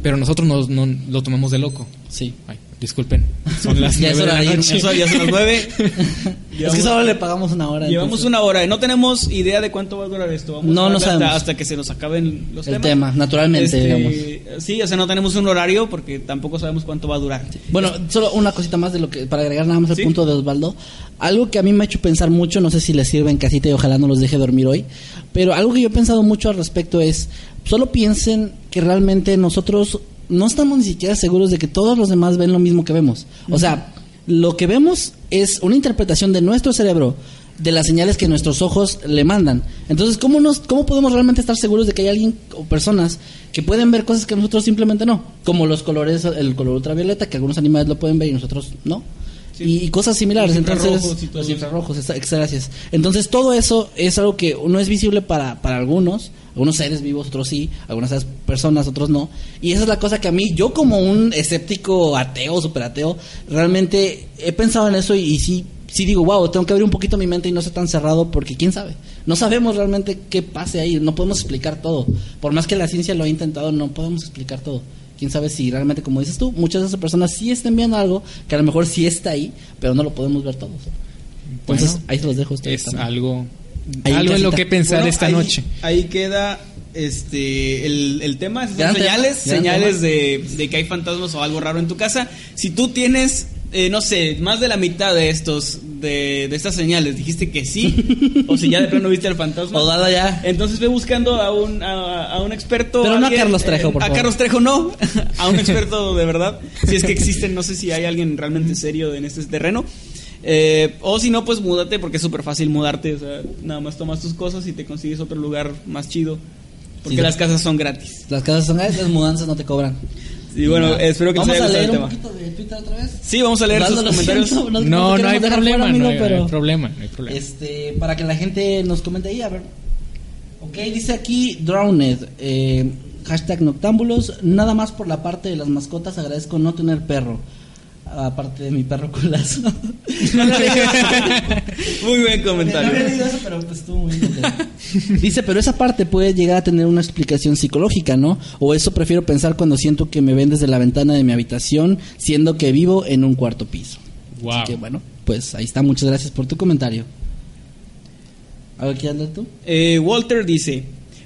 pero nosotros no, no lo tomamos de loco. Sí. Ay, disculpen, son las Ya de la noche. Ya son, ya son las nueve. es que solo le pagamos una hora. Llevamos entonces, una hora y no tenemos idea de cuánto va a durar esto. Vamos No, a no darle hasta, sabemos. hasta que se nos acaben los El temas. tema, naturalmente, Este, digamos. Sí, o sea, no tenemos un horario porque tampoco sabemos cuánto va a durar. Bueno, solo una cosita más de lo que para agregar nada más el Sí. punto de Osvaldo. Algo que a mí me ha hecho pensar mucho, no sé si les sirve en casita y ojalá no los deje dormir hoy, pero algo que yo he pensado mucho al respecto es, solo piensen que realmente nosotros no estamos ni siquiera seguros de que todos los demás ven lo mismo que vemos. O sea, lo que vemos es una interpretación de nuestro cerebro de las señales que nuestros ojos le mandan. Entonces, ¿cómo, nos, ¿cómo podemos realmente estar seguros de que hay alguien o personas que pueden ver cosas que nosotros simplemente no? Como los colores, el color ultravioleta, que algunos animales lo pueden ver y nosotros no. Sí. Y, cosas similares. Los Entonces, infrarrojos y los gracias. Entonces, todo eso es algo que no es visible para, para algunos. Algunos seres vivos, otros sí. Algunas personas, otros no. Y esa es la cosa que a mí, yo como un escéptico ateo, super ateo, realmente he pensado en eso y, y sí, sí digo, wow, tengo que abrir un poquito mi mente y no ser tan cerrado porque quién sabe. No sabemos realmente qué pase ahí. No podemos explicar todo. Por más que la ciencia lo ha intentado, no podemos explicar todo. Quién sabe si realmente, como dices tú, muchas de esas personas sí estén viendo algo que a lo mejor sí está ahí, pero no lo podemos ver todos. Entonces, Bueno, ahí se los dejo a ustedes. Es también. algo, Ahí algo en lo que pensar Bueno, esta ahí- noche. Ahí queda este el, el tema, son señales, señales de, de que hay fantasmas o algo raro en tu casa. Si tú tienes, eh, no sé, más de la mitad de estos, de, de estas señales, dijiste que sí, o si ya de plano viste al fantasma. O dada ya. Entonces ve buscando a un, a, a un experto. Pero no a Carlos Trejo, por A favor. Carlos Trejo no, a un experto de verdad. Si es que existen, no sé si hay alguien realmente serio en este terreno. Eh, o si no, pues múdate porque es súper fácil mudarte. O sea, nada más tomas tus cosas y te consigues otro lugar más chido. Porque Sí. las casas son gratis. Las casas son gratis, las mudanzas no te cobran. Y bueno, espero que les Vamos haya a gustado leer el un poquito de Twitter otra vez. Sí, vamos a leer sus comentarios. siento, no, No, no, hay problema, fuera, amigo, no, hay, no pero hay problema, no hay problema. este para que la gente nos comente ahí, a ver. Ok, dice aquí Drowned, eh, hashtag Noctámbulos, nada más por la parte de las mascotas, agradezco no tener perro. Aparte de mi perro culazo. Muy buen No había comentario. leído eso, pero pues estuvo muy bien. Dice, pero esa parte puede llegar a tener una explicación psicológica, ¿no? O eso prefiero pensar cuando siento que me ven desde la ventana de mi habitación, siendo que vivo en un cuarto piso. Wow. Así que bueno, pues ahí está. Muchas gracias por tu comentario. A ver, ¿qué anda tú? Eh, Walter dice,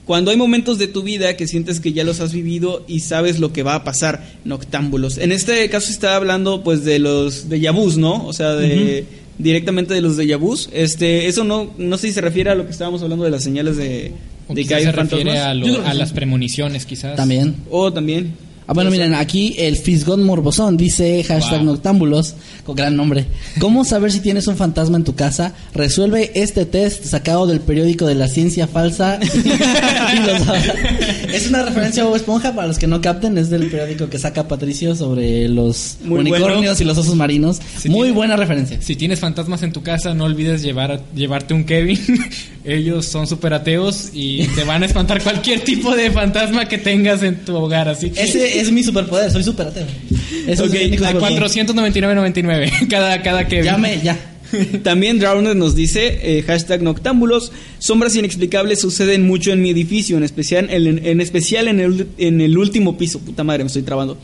cuando hay momentos de tu vida que sientes que ya los has vivido y sabes lo que va a pasar, noctámbulos. En este caso está hablando pues de los de vus, ¿no? O sea, de directamente de los de vus. Este, eso no no sé si se refiere a lo que estábamos hablando de las señales de, O de que hay se refiere a, lo- las premoniciones, quizás. También. O también Ah, bueno, miren, aquí el Fisgón Morbosón dice hashtag Wow. noctámbulos, con gran nombre. ¿Cómo saber si tienes un fantasma en tu casa? Resuelve este test sacado del periódico de la ciencia falsa. Es una referencia a Bob Esponja, para los que no capten, es del periódico que saca Patricio sobre los Muy unicornios bueno. y los osos marinos. Muy buena referencia. Si tienes fantasmas en tu casa, no olvides llevar llevarte un Kevin. Ellos son súper ateos y te van a espantar cualquier tipo de fantasma que tengas en tu hogar. Así que Ese es mi superpoder, soy super ateo. Ese Ok, es a superpoder. 499.99 cada, cada Kevin. Llame, ya. También Drowned nos dice, eh, hashtag noctámbulos, sombras inexplicables suceden mucho en mi edificio, en especial en, en especial en el, en el último piso. Puta madre, me estoy trabando.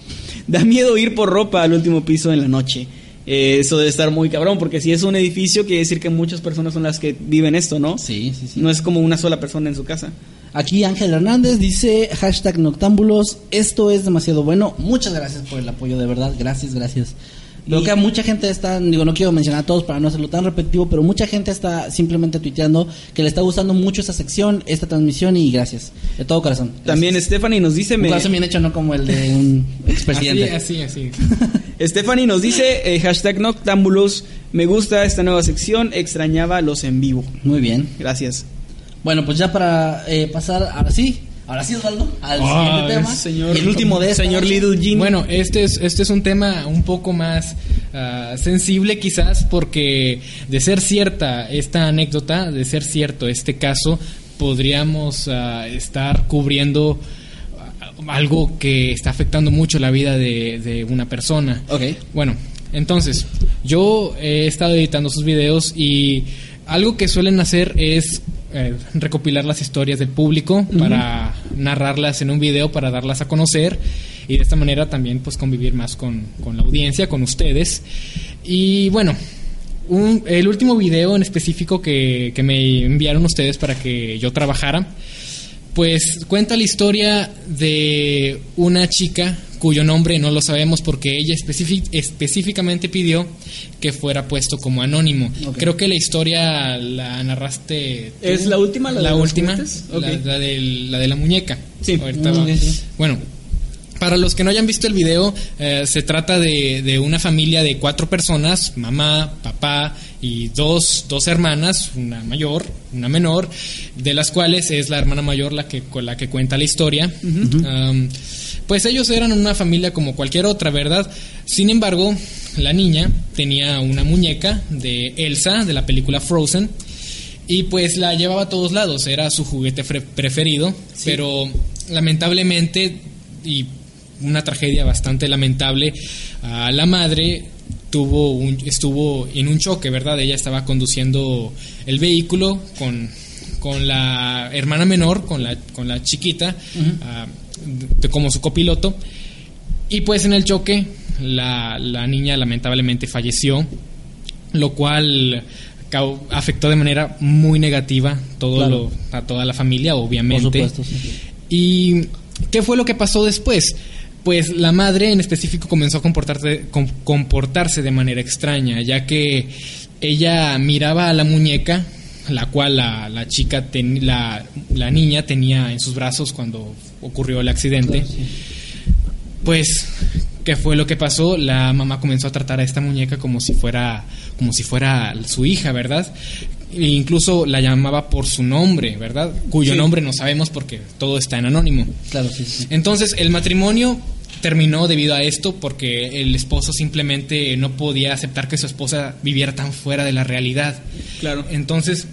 Da miedo ir por ropa al último piso en la noche. Eh, eso debe estar muy cabrón, porque si es un edificio, quiere decir que muchas personas son las que viven esto, ¿no? Sí, sí, sí. No es como una sola persona en su casa. Aquí Ángel Hernández dice hashtag noctámbulos, esto es demasiado bueno. Muchas gracias por el apoyo, de verdad, gracias, gracias. Creo que a mucha gente está, digo, no quiero mencionar a todos para no hacerlo tan repetitivo, pero mucha gente está simplemente tuiteando que le está gustando mucho esta sección, esta transmisión y gracias, de todo corazón. Gracias. También Stephanie nos dice... Un me- corazón bien hecho, no como el de un Así, expresidente. así, así. Stephanie nos dice, eh, hashtag noctámbulos, me gusta esta nueva sección, extrañaba los en vivo. Muy bien. Gracias. Bueno, pues ya para eh, pasar, ahora sí, ahora sí, Osvaldo, al Ah, siguiente tema. señor- el último de esta señor noche. Little Jimmy. Bueno, este es, este es un tema un poco más ah, sensible quizás porque de ser cierta esta anécdota, de ser cierto este caso, podríamos ah, estar cubriendo algo que está afectando mucho la vida de, de una persona. Ok. Bueno, entonces, yo he estado editando sus videos y algo que suelen hacer es eh, recopilar las historias del público para narrarlas en un video, para darlas a conocer y de esta manera también pues convivir más con, con la audiencia, con ustedes. Y bueno, un- el último video en específico que, que me enviaron ustedes para que yo trabajara, pues cuenta la historia de una chica cuyo nombre no lo sabemos porque ella específicamente pidió que fuera puesto como anónimo. Creo que la historia la narraste. tú. ¿Es la última, la de última, la, Ok. la de la muñeca. Sí. Mm, sí. Bueno, para los que no hayan visto el video, eh, se trata de, de una familia de cuatro personas, mamá, papá y dos, dos hermanas, una mayor, una menor, de las cuales es la hermana mayor la que, con la que cuenta la historia. Um, pues ellos eran una familia como cualquier otra, ¿verdad? Sin embargo, la niña tenía una muñeca de Elsa, de la película Frozen, y pues la llevaba a todos lados, era su juguete preferido, pero lamentablemente, y una tragedia bastante lamentable, a la madre tuvo un, estuvo en un choque, ¿verdad? Ella estaba conduciendo el vehículo con, con la hermana menor, con la, con la chiquita, ah, de- como su copiloto, y pues en el choque la, la niña lamentablemente falleció, lo cual afectó de manera muy negativa todo Claro. lo- a toda la familia, obviamente. Por supuesto, sí. ¿Y qué fue lo que pasó después? Pues la madre en específico comenzó a comportarse, com- comportarse de manera extraña, ya que ella miraba a la muñeca, la cual la, la chica, ten- la, la niña tenía en sus brazos cuando ocurrió el accidente. Claro, sí. Pues, ¿qué fue lo que pasó? La mamá comenzó a tratar a esta muñeca como si fuera, como si fuera su hija, ¿verdad? E incluso la llamaba por su nombre, ¿verdad? Cuyo Sí. nombre no sabemos porque todo está en anónimo. Claro, sí, sí. Entonces, el matrimonio terminó debido a esto porque el esposo simplemente no podía aceptar que su esposa viviera tan fuera de la realidad. Claro. Entonces,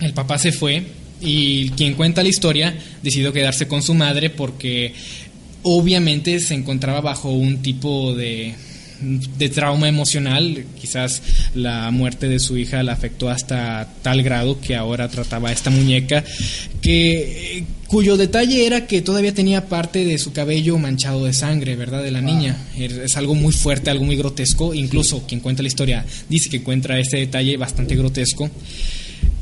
el papá se fue y quien cuenta la historia decidió quedarse con su madre porque obviamente se encontraba bajo un tipo de, de trauma emocional. Quizás la muerte de su hija la afectó hasta tal grado que ahora trataba a esta muñeca que eh, cuyo detalle era que todavía tenía parte de su cabello manchado de sangre, ¿verdad? De la niña. Es es algo muy fuerte, algo muy grotesco. Incluso quien cuenta la historia dice que encuentra este detalle bastante grotesco.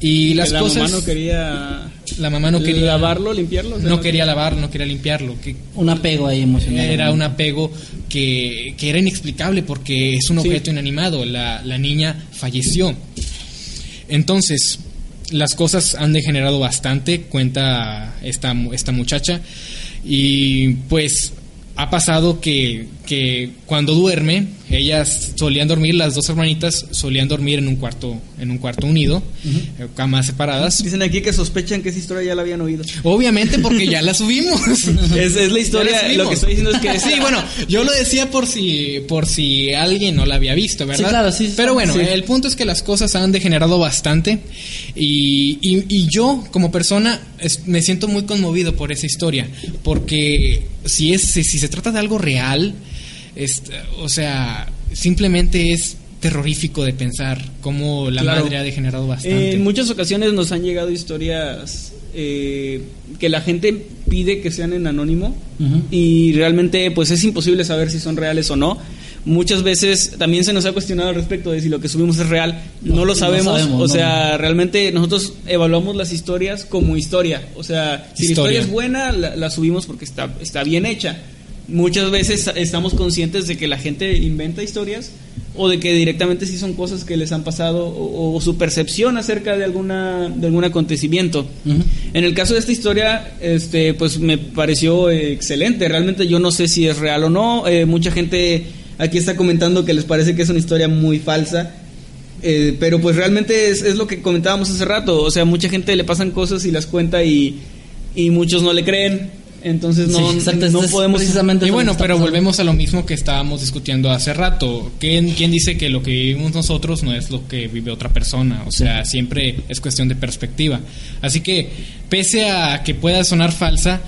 Y las la cosas. mamá no quería la mamá no quería lavarlo, limpiarlo. o sea, no quería lavarlo, no quería limpiarlo. Que Un apego ahí emocional. era un apego que, que era inexplicable porque es un Sí. objeto inanimado. La, la niña falleció. Entonces, las cosas han degenerado bastante, cuenta esta, esta muchacha. Y pues ha pasado que, que cuando duerme, ellas solían dormir, las dos hermanitas solían dormir en un cuarto, en un cuarto unido, eh, camas separadas. Dicen aquí que sospechan que esa historia ya la habían oído. Obviamente porque ya la subimos. Es, es la historia, la lo que estoy diciendo es que sí, bueno, yo lo decía por si por si alguien no la había visto, ¿verdad? Sí, claro, sí, sí. Pero bueno, Sí. el punto es que las cosas han degenerado bastante y, y- y yo como persona es- me siento muy conmovido por esa historia, porque si es si, si se trata de algo real, es- o sea, simplemente es terrorífico de pensar cómo la Claro. madre ha degenerado bastante. En muchas ocasiones nos han llegado historias eh, que la gente pide que sean en anónimo y realmente pues es imposible saber si son reales o no. Muchas veces también se nos ha cuestionado al respecto de si lo que subimos es real. No, No, lo no sabemos. o no. sea, realmente nosotros evaluamos las historias como historia. O sea, si la Historia. historia es buena, la, la subimos porque está, está bien hecha. Muchas veces estamos conscientes de que la gente inventa historias o de que directamente sí son cosas que les han pasado o, o su percepción acerca de alguna de algún acontecimiento. En el caso de esta historia, este, pues me pareció excelente. Realmente yo no sé si es real o no. Eh, mucha gente aquí está comentando que les parece que es una historia muy falsa. Eh, pero pues realmente es, es lo que comentábamos hace rato. O sea, mucha gente le pasan cosas y las cuenta y, y muchos no le creen. Entonces no, Sí, exacto, no podemos... precisamente Y bueno, pero volvemos a lo mismo que estábamos discutiendo hace rato. ¿Quién, quién dice que lo que vivimos nosotros no es lo que vive otra persona? O sea, siempre es cuestión de perspectiva. Así que, pese a que pueda sonar falsa,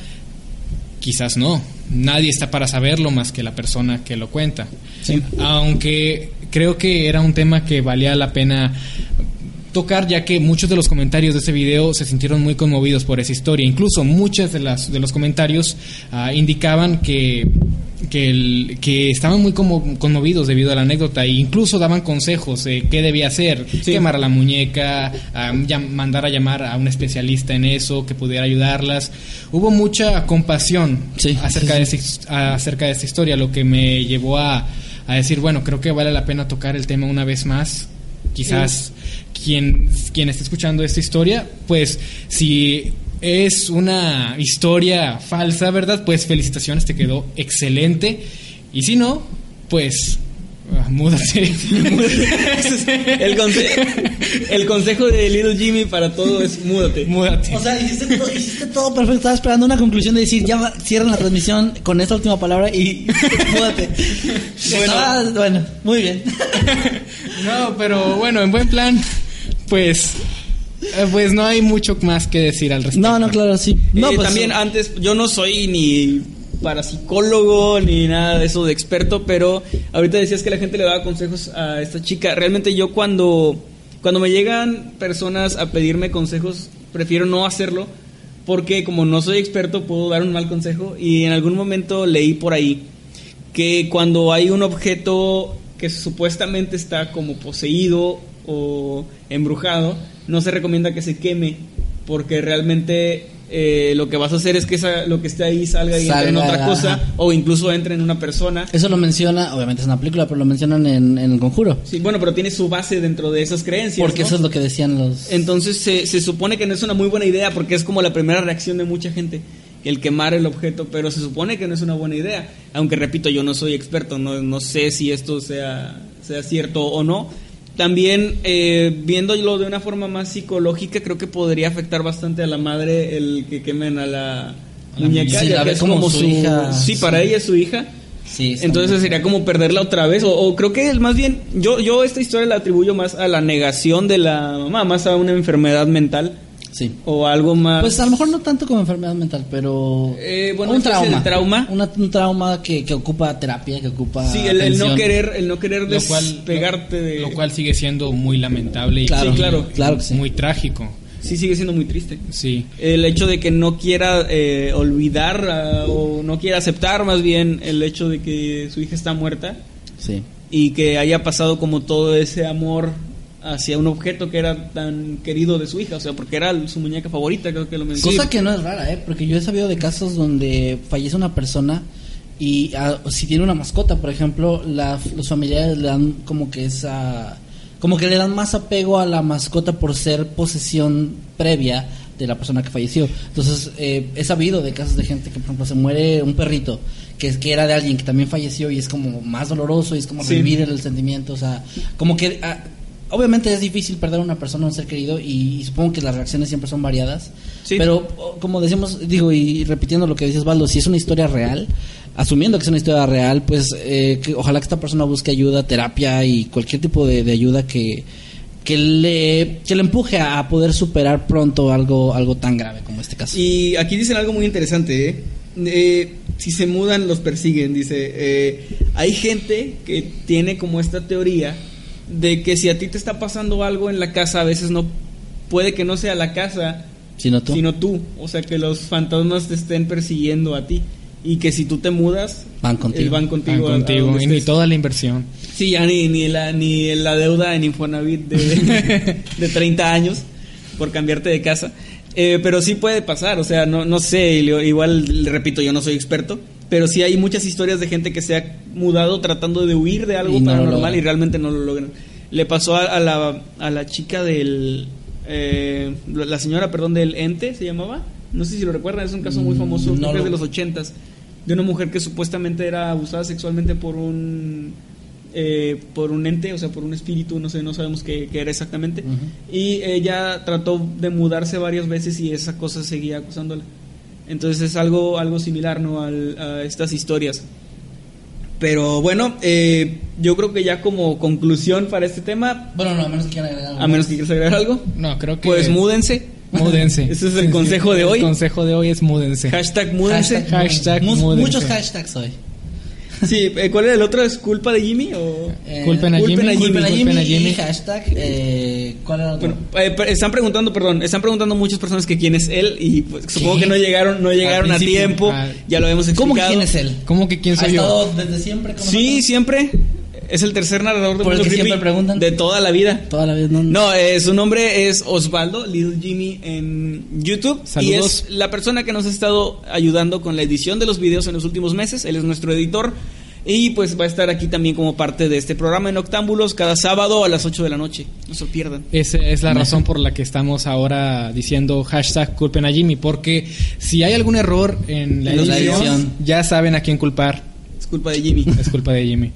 quizás no. Nadie está para saberlo más que la persona que lo cuenta. Sí. Aunque creo que era un tema que valía la pena tocar ya que muchos de los comentarios de ese video se sintieron muy conmovidos por esa historia. Incluso muchos de, las, de los comentarios ah, indicaban que, que, el- que estaban muy como conmovidos debido a la anécdota e incluso daban consejos de qué debía hacer. Quemar a la muñeca, ah, mandar a llamar a un especialista en eso que pudiera ayudarlas. Hubo mucha compasión Sí, acerca, de esta, acerca de esta historia, lo que me llevó a, a decir, bueno, creo que vale la pena tocar el tema una vez más. Quizás quien, quien esté escuchando esta historia, pues si es una historia falsa, ¿verdad? Pues felicitaciones, te quedó excelente. Y si no, pues ah, múdate. el, conse- el consejo de Little Jimmy para todo es múdate. múdate. O sea, hiciste, to- hiciste todo perfecto. Estaba esperando una conclusión de decir, ya va- cierran la transmisión con esta última palabra y múdate. Bueno. Estaba- bueno, muy bien. No, pero bueno, en buen plan, pues, eh, pues no hay mucho más que decir al respecto. No, no, claro, sí. No, Eh, pues, también antes, yo no soy ni parapsicólogo ni nada de eso de experto, pero ahorita decías que la gente le daba consejos a esta chica. Realmente yo cuando, cuando me llegan personas a pedirme consejos, prefiero no hacerlo porque como no soy experto puedo dar un mal consejo y en algún momento leí por ahí que cuando hay un objeto que supuestamente está como poseído o embrujado, no se recomienda que se queme, porque realmente eh, lo que vas a hacer es que esa- lo que esté ahí salga y entre en otra cosa, ajá. o incluso entre en una persona. Eso lo menciona, obviamente es una película, pero lo mencionan en, en El Conjuro. Sí, bueno, pero tiene su base dentro de esas creencias. Porque ¿no? eso es lo que decían los... Entonces se, se supone que no es una muy buena idea porque es como la primera reacción de mucha gente el quemar el objeto, pero se supone que no es una buena idea. Aunque repito, yo no soy experto, no, no sé si esto sea, sea cierto o no. También eh, viéndolo de una forma más psicológica, creo que podría afectar bastante a la madre el que quemen a la la muñeca. sí, ya la que es como su hija. Sí, para ella es su hija. Sí, Entonces sería como perderla otra vez. O, o creo que más bien, yo, yo esta historia la atribuyo más a la negación de la mamá, más a una enfermedad mental Sí. o algo más. Pues a lo mejor no tanto como enfermedad mental, pero Eh, bueno, un trauma, de trauma. Una- un trauma que, que ocupa terapia, que ocupa sí, el, el no querer, el no querer Lo cual, despegarte de. lo cual sigue siendo muy lamentable y Claro, Sí, claro. claro que sí. muy trágico. sí sigue siendo muy triste. Sí. El hecho de que no quiera eh, olvidar ah, o no quiera aceptar más bien el hecho de que su hija está muerta Sí. y que haya pasado como todo ese amor hacia un objeto que era tan querido de su hija, o sea, porque era su muñeca favorita, creo que lo mencioné. Cosa que no es rara, ¿eh? Porque yo he sabido de casos donde fallece una persona y ah, si tiene una mascota, por ejemplo, la- los familiares le dan como que esa... Como que le dan más apego a la mascota por ser posesión previa de la persona que falleció. Entonces, eh, he sabido de casos de gente que, por ejemplo, se muere un perrito que, es, que era de alguien que también falleció y es como más doloroso y es como Sí. revivir el sentimiento. O sea, como que... ah, obviamente es difícil perder a una persona, un ser querido, y, y supongo que las reacciones siempre son variadas. Sí. Pero, o- como decimos, digo, y repitiendo lo que dices, Valdo, si es una historia real, asumiendo que es una historia real, pues eh, que ojalá que esta persona busque ayuda, terapia y cualquier tipo de, de ayuda que, que, le, que le empuje a, a poder superar pronto algo, algo tan grave como este caso. Y aquí dicen algo muy interesante, ¿eh? Eh, si se mudan, los persiguen, dice. eh, hay gente que tiene como esta teoría de que si a ti te está pasando algo en la casa, a veces no puede que no sea la casa, tú, sino tú. O sea, que los fantasmas te estén persiguiendo a ti. Y que si tú te mudas, Van contigo. eh, van contigo. Van a- a contigo y ni toda la inversión. Sí, ya ni, ni, la, ni la deuda en Infonavit de, de 30 años por cambiarte de casa. Eh, pero sí puede pasar, o sea, no, no sé, igual, repito, yo no soy experto, pero sí hay muchas historias de gente que se ha mudado tratando de huir de algo Y paranormal y realmente no lo logran. Le pasó a, a la, a la chica del... eh, la señora, perdón, del ente, ¿se llamaba? No sé si lo recuerdan, es un caso muy Mm, famoso, creo no que es lo- de los ochentas, de una mujer que supuestamente era abusada sexualmente por un eh, por un ente, o sea, por un espíritu, no sé, no sabemos qué, qué era exactamente. Y ella trató de mudarse varias veces y esa cosa seguía acusándola. Entonces es algo, algo similar, ¿no? Al- a estas historias. Pero bueno, eh, yo creo que ya como conclusión para este tema, Bueno, no, a menos que quieran agregar algo a menos que quieras agregar algo, No, creo que. pues múdense. Múdense. Ese es el Sí, sí. consejo de hoy. El consejo de hoy es múdense. Hashtag múdense. Hashtag, Hashtag múdense. Muchos hashtags hoy. Sí, eh, ¿cuál era el otro? ¿Es culpa de Jimmy o...? Eh, Culpen a culpen Jimmy. a Jimmy, Culpen a culpen a Jimmy y Jimmy. hashtag. Eh, ¿Cuál era el otro? Bueno, eh, están preguntando, perdón, están preguntando muchas personas que quién es él y pues, supongo que no llegaron, no llegaron a tiempo. ah, ya lo hemos explicado. ¿Cómo que quién es él? ¿Cómo que quién ¿Ha soy yo? estado desde siempre con Sí, nosotros? siempre. Es el tercer narrador de Por el Mundo que Creepy siempre preguntan. de toda la vida. Toda la vez, ¿no? No, eh, su nombre es Osvaldo, Little Jimmy en YouTube. Saludos. Y es la persona que nos ha estado ayudando con la edición de los videos en los últimos meses. Él es nuestro editor. Y pues va a estar aquí también como parte de este programa en Octámbulos cada sábado a las 8 de la noche. No se pierdan. Esa es la razón por la que estamos ahora diciendo hashtag culpen a Jimmy, porque si hay algún error en la, En la edición. ya saben a quién culpar. Es culpa de Jimmy. Es culpa de Jimmy.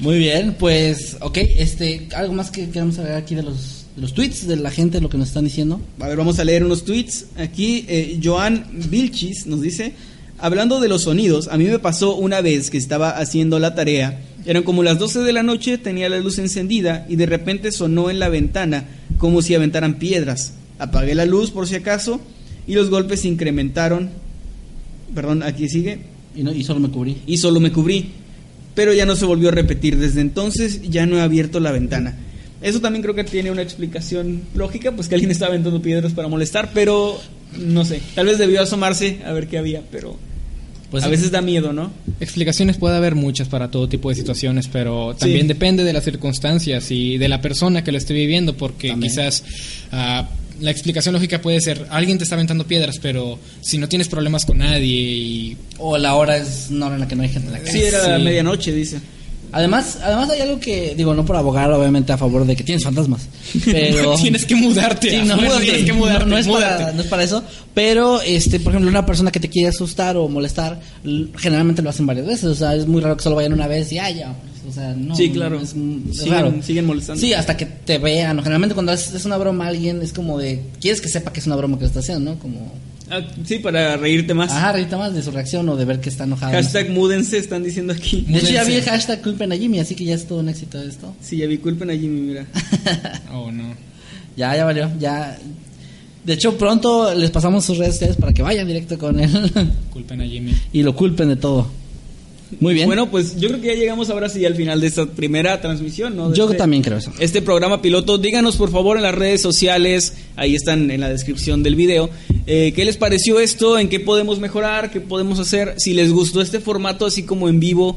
Muy bien, pues, ok, este, algo más que queramos agregar aquí de los, de los tweets de la gente, lo que nos están diciendo. A ver, vamos a leer unos tweets. Aquí, eh, Joan Vilchis nos dice: Hablando de los sonidos, a mí me pasó una vez que estaba haciendo la tarea. Eran como las 12 de la noche, tenía la luz encendida y de repente sonó en la ventana como si aventaran piedras. Apagué la luz por si acaso y los golpes se incrementaron. Perdón, aquí sigue. Y, no, y solo me cubrí. Y solo me cubrí. Pero ya no se volvió a repetir. Desde entonces ya no he abierto la ventana. Eso también creo que tiene una explicación lógica, pues que alguien estaba aventando piedras para molestar, pero no sé. Tal vez debió asomarse a ver qué había, pero Pues a veces da miedo, ¿no? Explicaciones puede haber muchas para todo tipo de situaciones, pero también Sí. depende de las circunstancias y de la persona que lo esté viviendo, porque También. quizás ah, la explicación lógica puede ser, alguien te está aventando piedras, pero si no tienes problemas con nadie y... O la hora es una hora en la que no hay gente en la casa. Sí, era Sí. medianoche, dice. Además, además hay algo que, digo, no por abogar obviamente a favor de que tienes fantasmas, pero... tienes que mudarte. Sí, no, fuerza sí, tienes que mudarte. no, no es para, no es para eso, pero este, por ejemplo, una persona que te quiere asustar o molestar, generalmente lo hacen varias veces, o sea, es muy raro que solo vayan una vez y ah, ya, o sea, no. Sí, claro. Es, es Siguen- raro. siguen molestando. Sí, hasta que te vean, o generalmente cuando es, es una broma a alguien es como de, quieres que sepa que es una broma que le está haciendo, ¿no? Como, sí, para reírte más. ajá, ahorita más de su reacción o de ver que está enojado. Hashtag múdense, están diciendo aquí. De hecho, ya vi el hashtag culpen a Jimmy, así que ya es todo un éxito esto. Sí, ya vi, culpen a Jimmy, mira. Oh, no. Ya, ya valió, ya. De hecho, pronto les pasamos sus redes sociales para que vayan directo con él Culpen a Jimmy. y lo culpen de todo. Muy bien. Bueno, pues yo creo que ya llegamos ahora sí al final de esta primera transmisión, ¿no? De yo este- también creo eso. este programa piloto. Díganos por favor en las redes sociales, ahí están en la descripción del video, eh, qué les pareció esto, en qué podemos mejorar, qué podemos hacer, si les gustó este formato así como en vivo,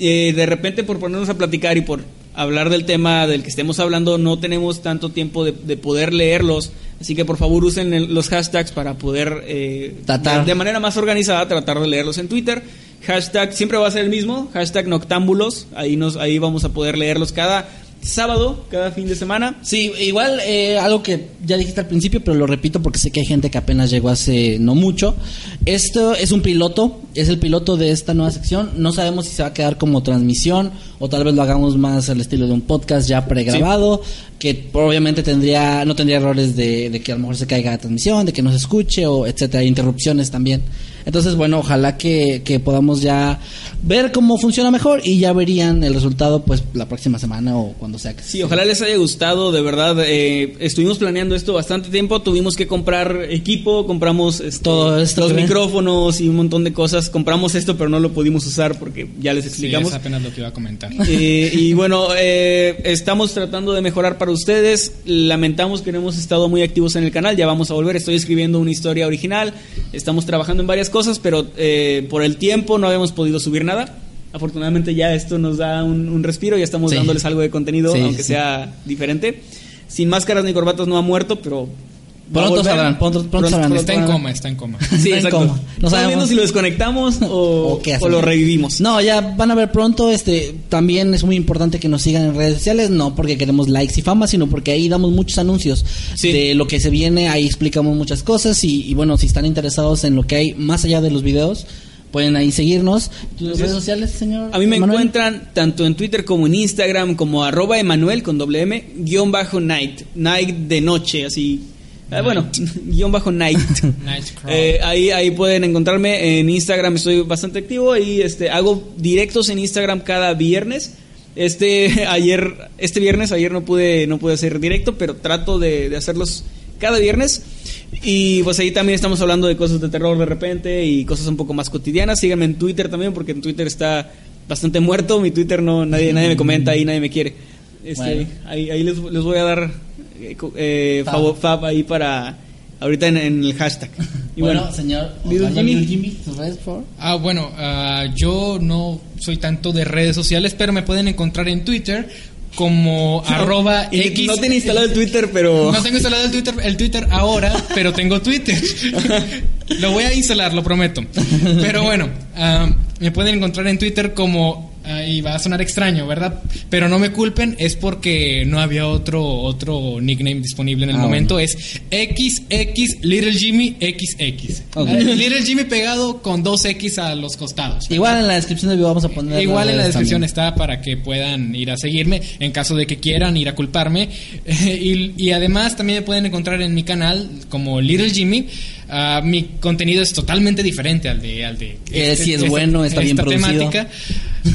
eh, de repente por ponernos a platicar y por hablar del tema del que estemos hablando, no tenemos tanto tiempo de, de poder leerlos, así que por favor usen el- los hashtags para poder eh, Tratar. de, de manera más organizada tratar de leerlos en Twitter. Hashtag siempre va a ser el mismo, hashtag noctámbulos, ahí, nos, ahí vamos a poder leerlos cada sábado, cada fin de semana. Sí, igual eh, algo que ya dijiste al principio, pero lo repito porque sé que hay gente que apenas llegó hace no mucho. Esto es un piloto, es el piloto de esta nueva sección. No sabemos si se va a quedar como transmisión o tal vez lo hagamos más al estilo de un podcast ya pregrabado, que obviamente tendría no tendría errores de, de que a lo mejor se caiga la transmisión, de que no se escuche o etcétera, interrupciones también. Entonces, bueno, ojalá que, que podamos ya ver cómo funciona mejor y ya verían el resultado pues la próxima semana o cuando sea que Sí, ojalá les haya gustado, de verdad. eh, estuvimos planeando esto bastante tiempo, tuvimos que comprar equipo, compramos este, Todo esto los ven. micrófonos y un montón de cosas. Compramos esto, pero no lo pudimos usar porque ya les Sí, explicamos. es apenas lo que iba a comentar. Eh, y bueno, eh, estamos tratando de mejorar para ustedes. Lamentamos que no hemos estado muy activos en el canal. Ya vamos a volver. Estoy escribiendo una historia original. Estamos trabajando en varias cosas, pero eh, por el tiempo no habíamos podido subir nada. Afortunadamente ya esto nos da un, un respiro. Ya estamos Sí. dándoles algo de contenido, Sí, aunque sí. sea diferente. Sin máscaras ni corbatas no ha muerto, pero... Pronto volver. sabrán, pronto- pronto sabrán. Está en coma, está en coma. Sí, Está en coma. No sabemos. viendo si lo desconectamos o, ¿O qué o hacemos? lo revivimos. No, ya van a ver pronto. Este, también es muy importante que nos sigan en redes sociales, no porque queremos likes y fama, sino porque ahí damos muchos anuncios Sí. de lo que se viene. Ahí explicamos muchas cosas y, y bueno, si están interesados en lo que hay más allá de los videos, pueden ahí seguirnos. ¿Tus redes sociales, señor? A mí me Emanuel? encuentran tanto en Twitter como en Instagram como arroba Emanuel con doble M, guion bajo night, night de noche, así. Ah, bueno, guion bajo night. Eh, ahí, ahí pueden encontrarme en Instagram, estoy bastante activo y este, hago directos en Instagram cada viernes. Este ayer, este viernes, ayer no pude, no pude hacer directo, pero trato de, de hacerlos cada viernes. Y pues ahí también estamos hablando de cosas de terror de repente y cosas un poco más cotidianas. Síganme en Twitter también, porque en Twitter está bastante muerto. Mi Twitter no, nadie, nadie me comenta ahí, nadie me quiere. Este, Bueno. Ahí, ahí les, les voy a dar eh, eh, Fab. favo- fab ahí para ahorita en, en el hashtag. Y bueno, señor Little Jimmy. Little Jimmy, tus redes, por favor. Ah, bueno, ah, yo no soy tanto de redes sociales, pero me pueden encontrar en Twitter como arroba Y X. No tiene instalado el Twitter, pero. No tengo instalado el Twitter, el Twitter ahora, pero tengo Twitter. lo voy a instalar, lo prometo. Pero bueno, ah, me pueden encontrar en Twitter como y va a sonar extraño, ¿verdad? Pero no me culpen, es porque no había otro otro nickname disponible en el Ah, momento. Es XX Little Jimmy XX. Ok. Ah, Little Jimmy pegado con dos X a los costados. Igual en la descripción del video vamos a poner. Igual en la descripción también. está para que puedan ir a seguirme en caso de que quieran ir a culparme. y, y además también me pueden encontrar en mi canal como Little Jimmy. Ah, mi contenido es totalmente diferente al de... Al de Eh, sí es bueno, está bien esta producido. temática.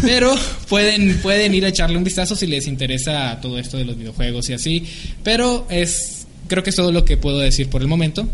Pero pueden, pueden ir a echarle un vistazo si les interesa todo esto de los videojuegos y así. Pero es... Creo que es todo lo que puedo decir por el momento.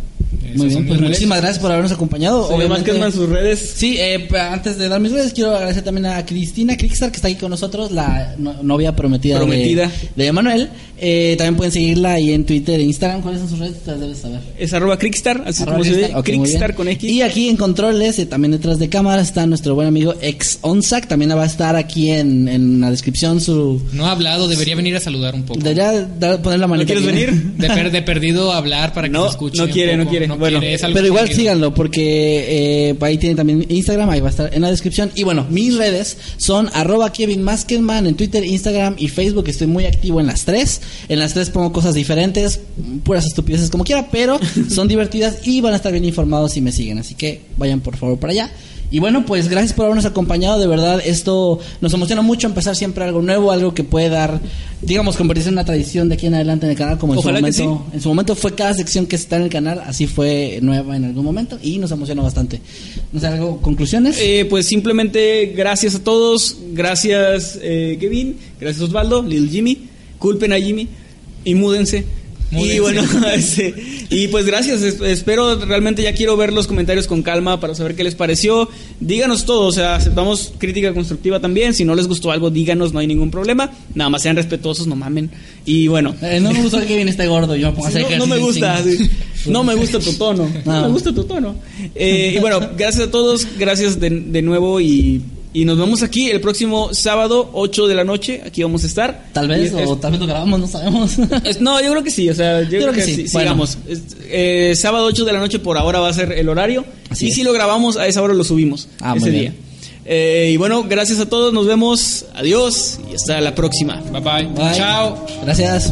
Muy bien, pues redes. muchísimas gracias por habernos acompañado. Señor Vázquez, sus redes. Sí, eh, antes de dar mis redes, quiero agradecer también a Cristina Crickstar, que está aquí con nosotros, la no- novia prometida, Prometida. de, de Emanuel. Eh, también pueden seguirla ahí en Twitter e Instagram. ¿Cuáles son sus redes? Las debes saber. Es arroba Crickstar, así Arroba como se Crickstar, ve. ok, muy Crickstar bien. con X. Y aquí en controles, eh, también detrás de cámara, está nuestro buen amigo ex Onsac. También va a estar aquí en, en la descripción su. No ha hablado, debería venir a saludar un poco. Debería dar- poner la manita. quieres aquí, ¿no? venir? De, per- de perdido hablar para que No, se escuche. no quiere, no poco. Quiere. Bueno, es algo Pero igual síganlo porque eh, ahí tiene también Instagram, ahí va a estar en la descripción. Y bueno, mis redes son arroba Kevin Maskenman en Twitter, Instagram y Facebook. Estoy muy activo en las tres. En las tres pongo cosas diferentes, puras estupideces como quiera, pero son divertidas y van a estar bien informados si me siguen. Así que vayan por favor para allá. Y bueno, pues gracias por habernos acompañado. De verdad, esto nos emociona mucho empezar siempre algo nuevo, algo que puede dar, digamos, convertirse en una tradición de aquí en adelante en el canal, como en Ojalá su momento. En su momento fue cada sección que está en el canal, así fue nueva en algún momento y nos emociona bastante. No sé, algo, conclusiones. Eh, pues simplemente gracias a todos, gracias eh, Kevin, gracias Osvaldo, Lil Jimmy, culpen a Jimmy y múdense. Múdense. Y bueno, este, y pues gracias, es- espero realmente ya quiero ver los comentarios con calma para saber qué les pareció. Díganos todo, o sea, aceptamos crítica constructiva también, si no les gustó algo díganos, no hay ningún problema. Nada más sean respetuosos, no mamen. Y bueno, Eh, no me gusta que viene este gordo, yo me pongo a hacer no, no me gusta, sí. no me gusta tu tono, no, No. me gusta tu tono. Eh, y bueno, gracias a todos, gracias de, de nuevo y, y nos vemos aquí el próximo sábado, 8 de la noche, aquí vamos a estar. Tal vez, es- o tal vez lo grabamos, no sabemos. es- no, yo creo que sí, o sea, yo, creo, que, sí, Bueno. sigamos. Eh, sábado 8 de la noche por ahora va a ser el horario. Así y si lo grabamos, a esa hora lo subimos, Ah, ese día. Eh, y bueno, gracias a todos, nos vemos, adiós y hasta la próxima. Bye bye. Bye. Chao. Gracias.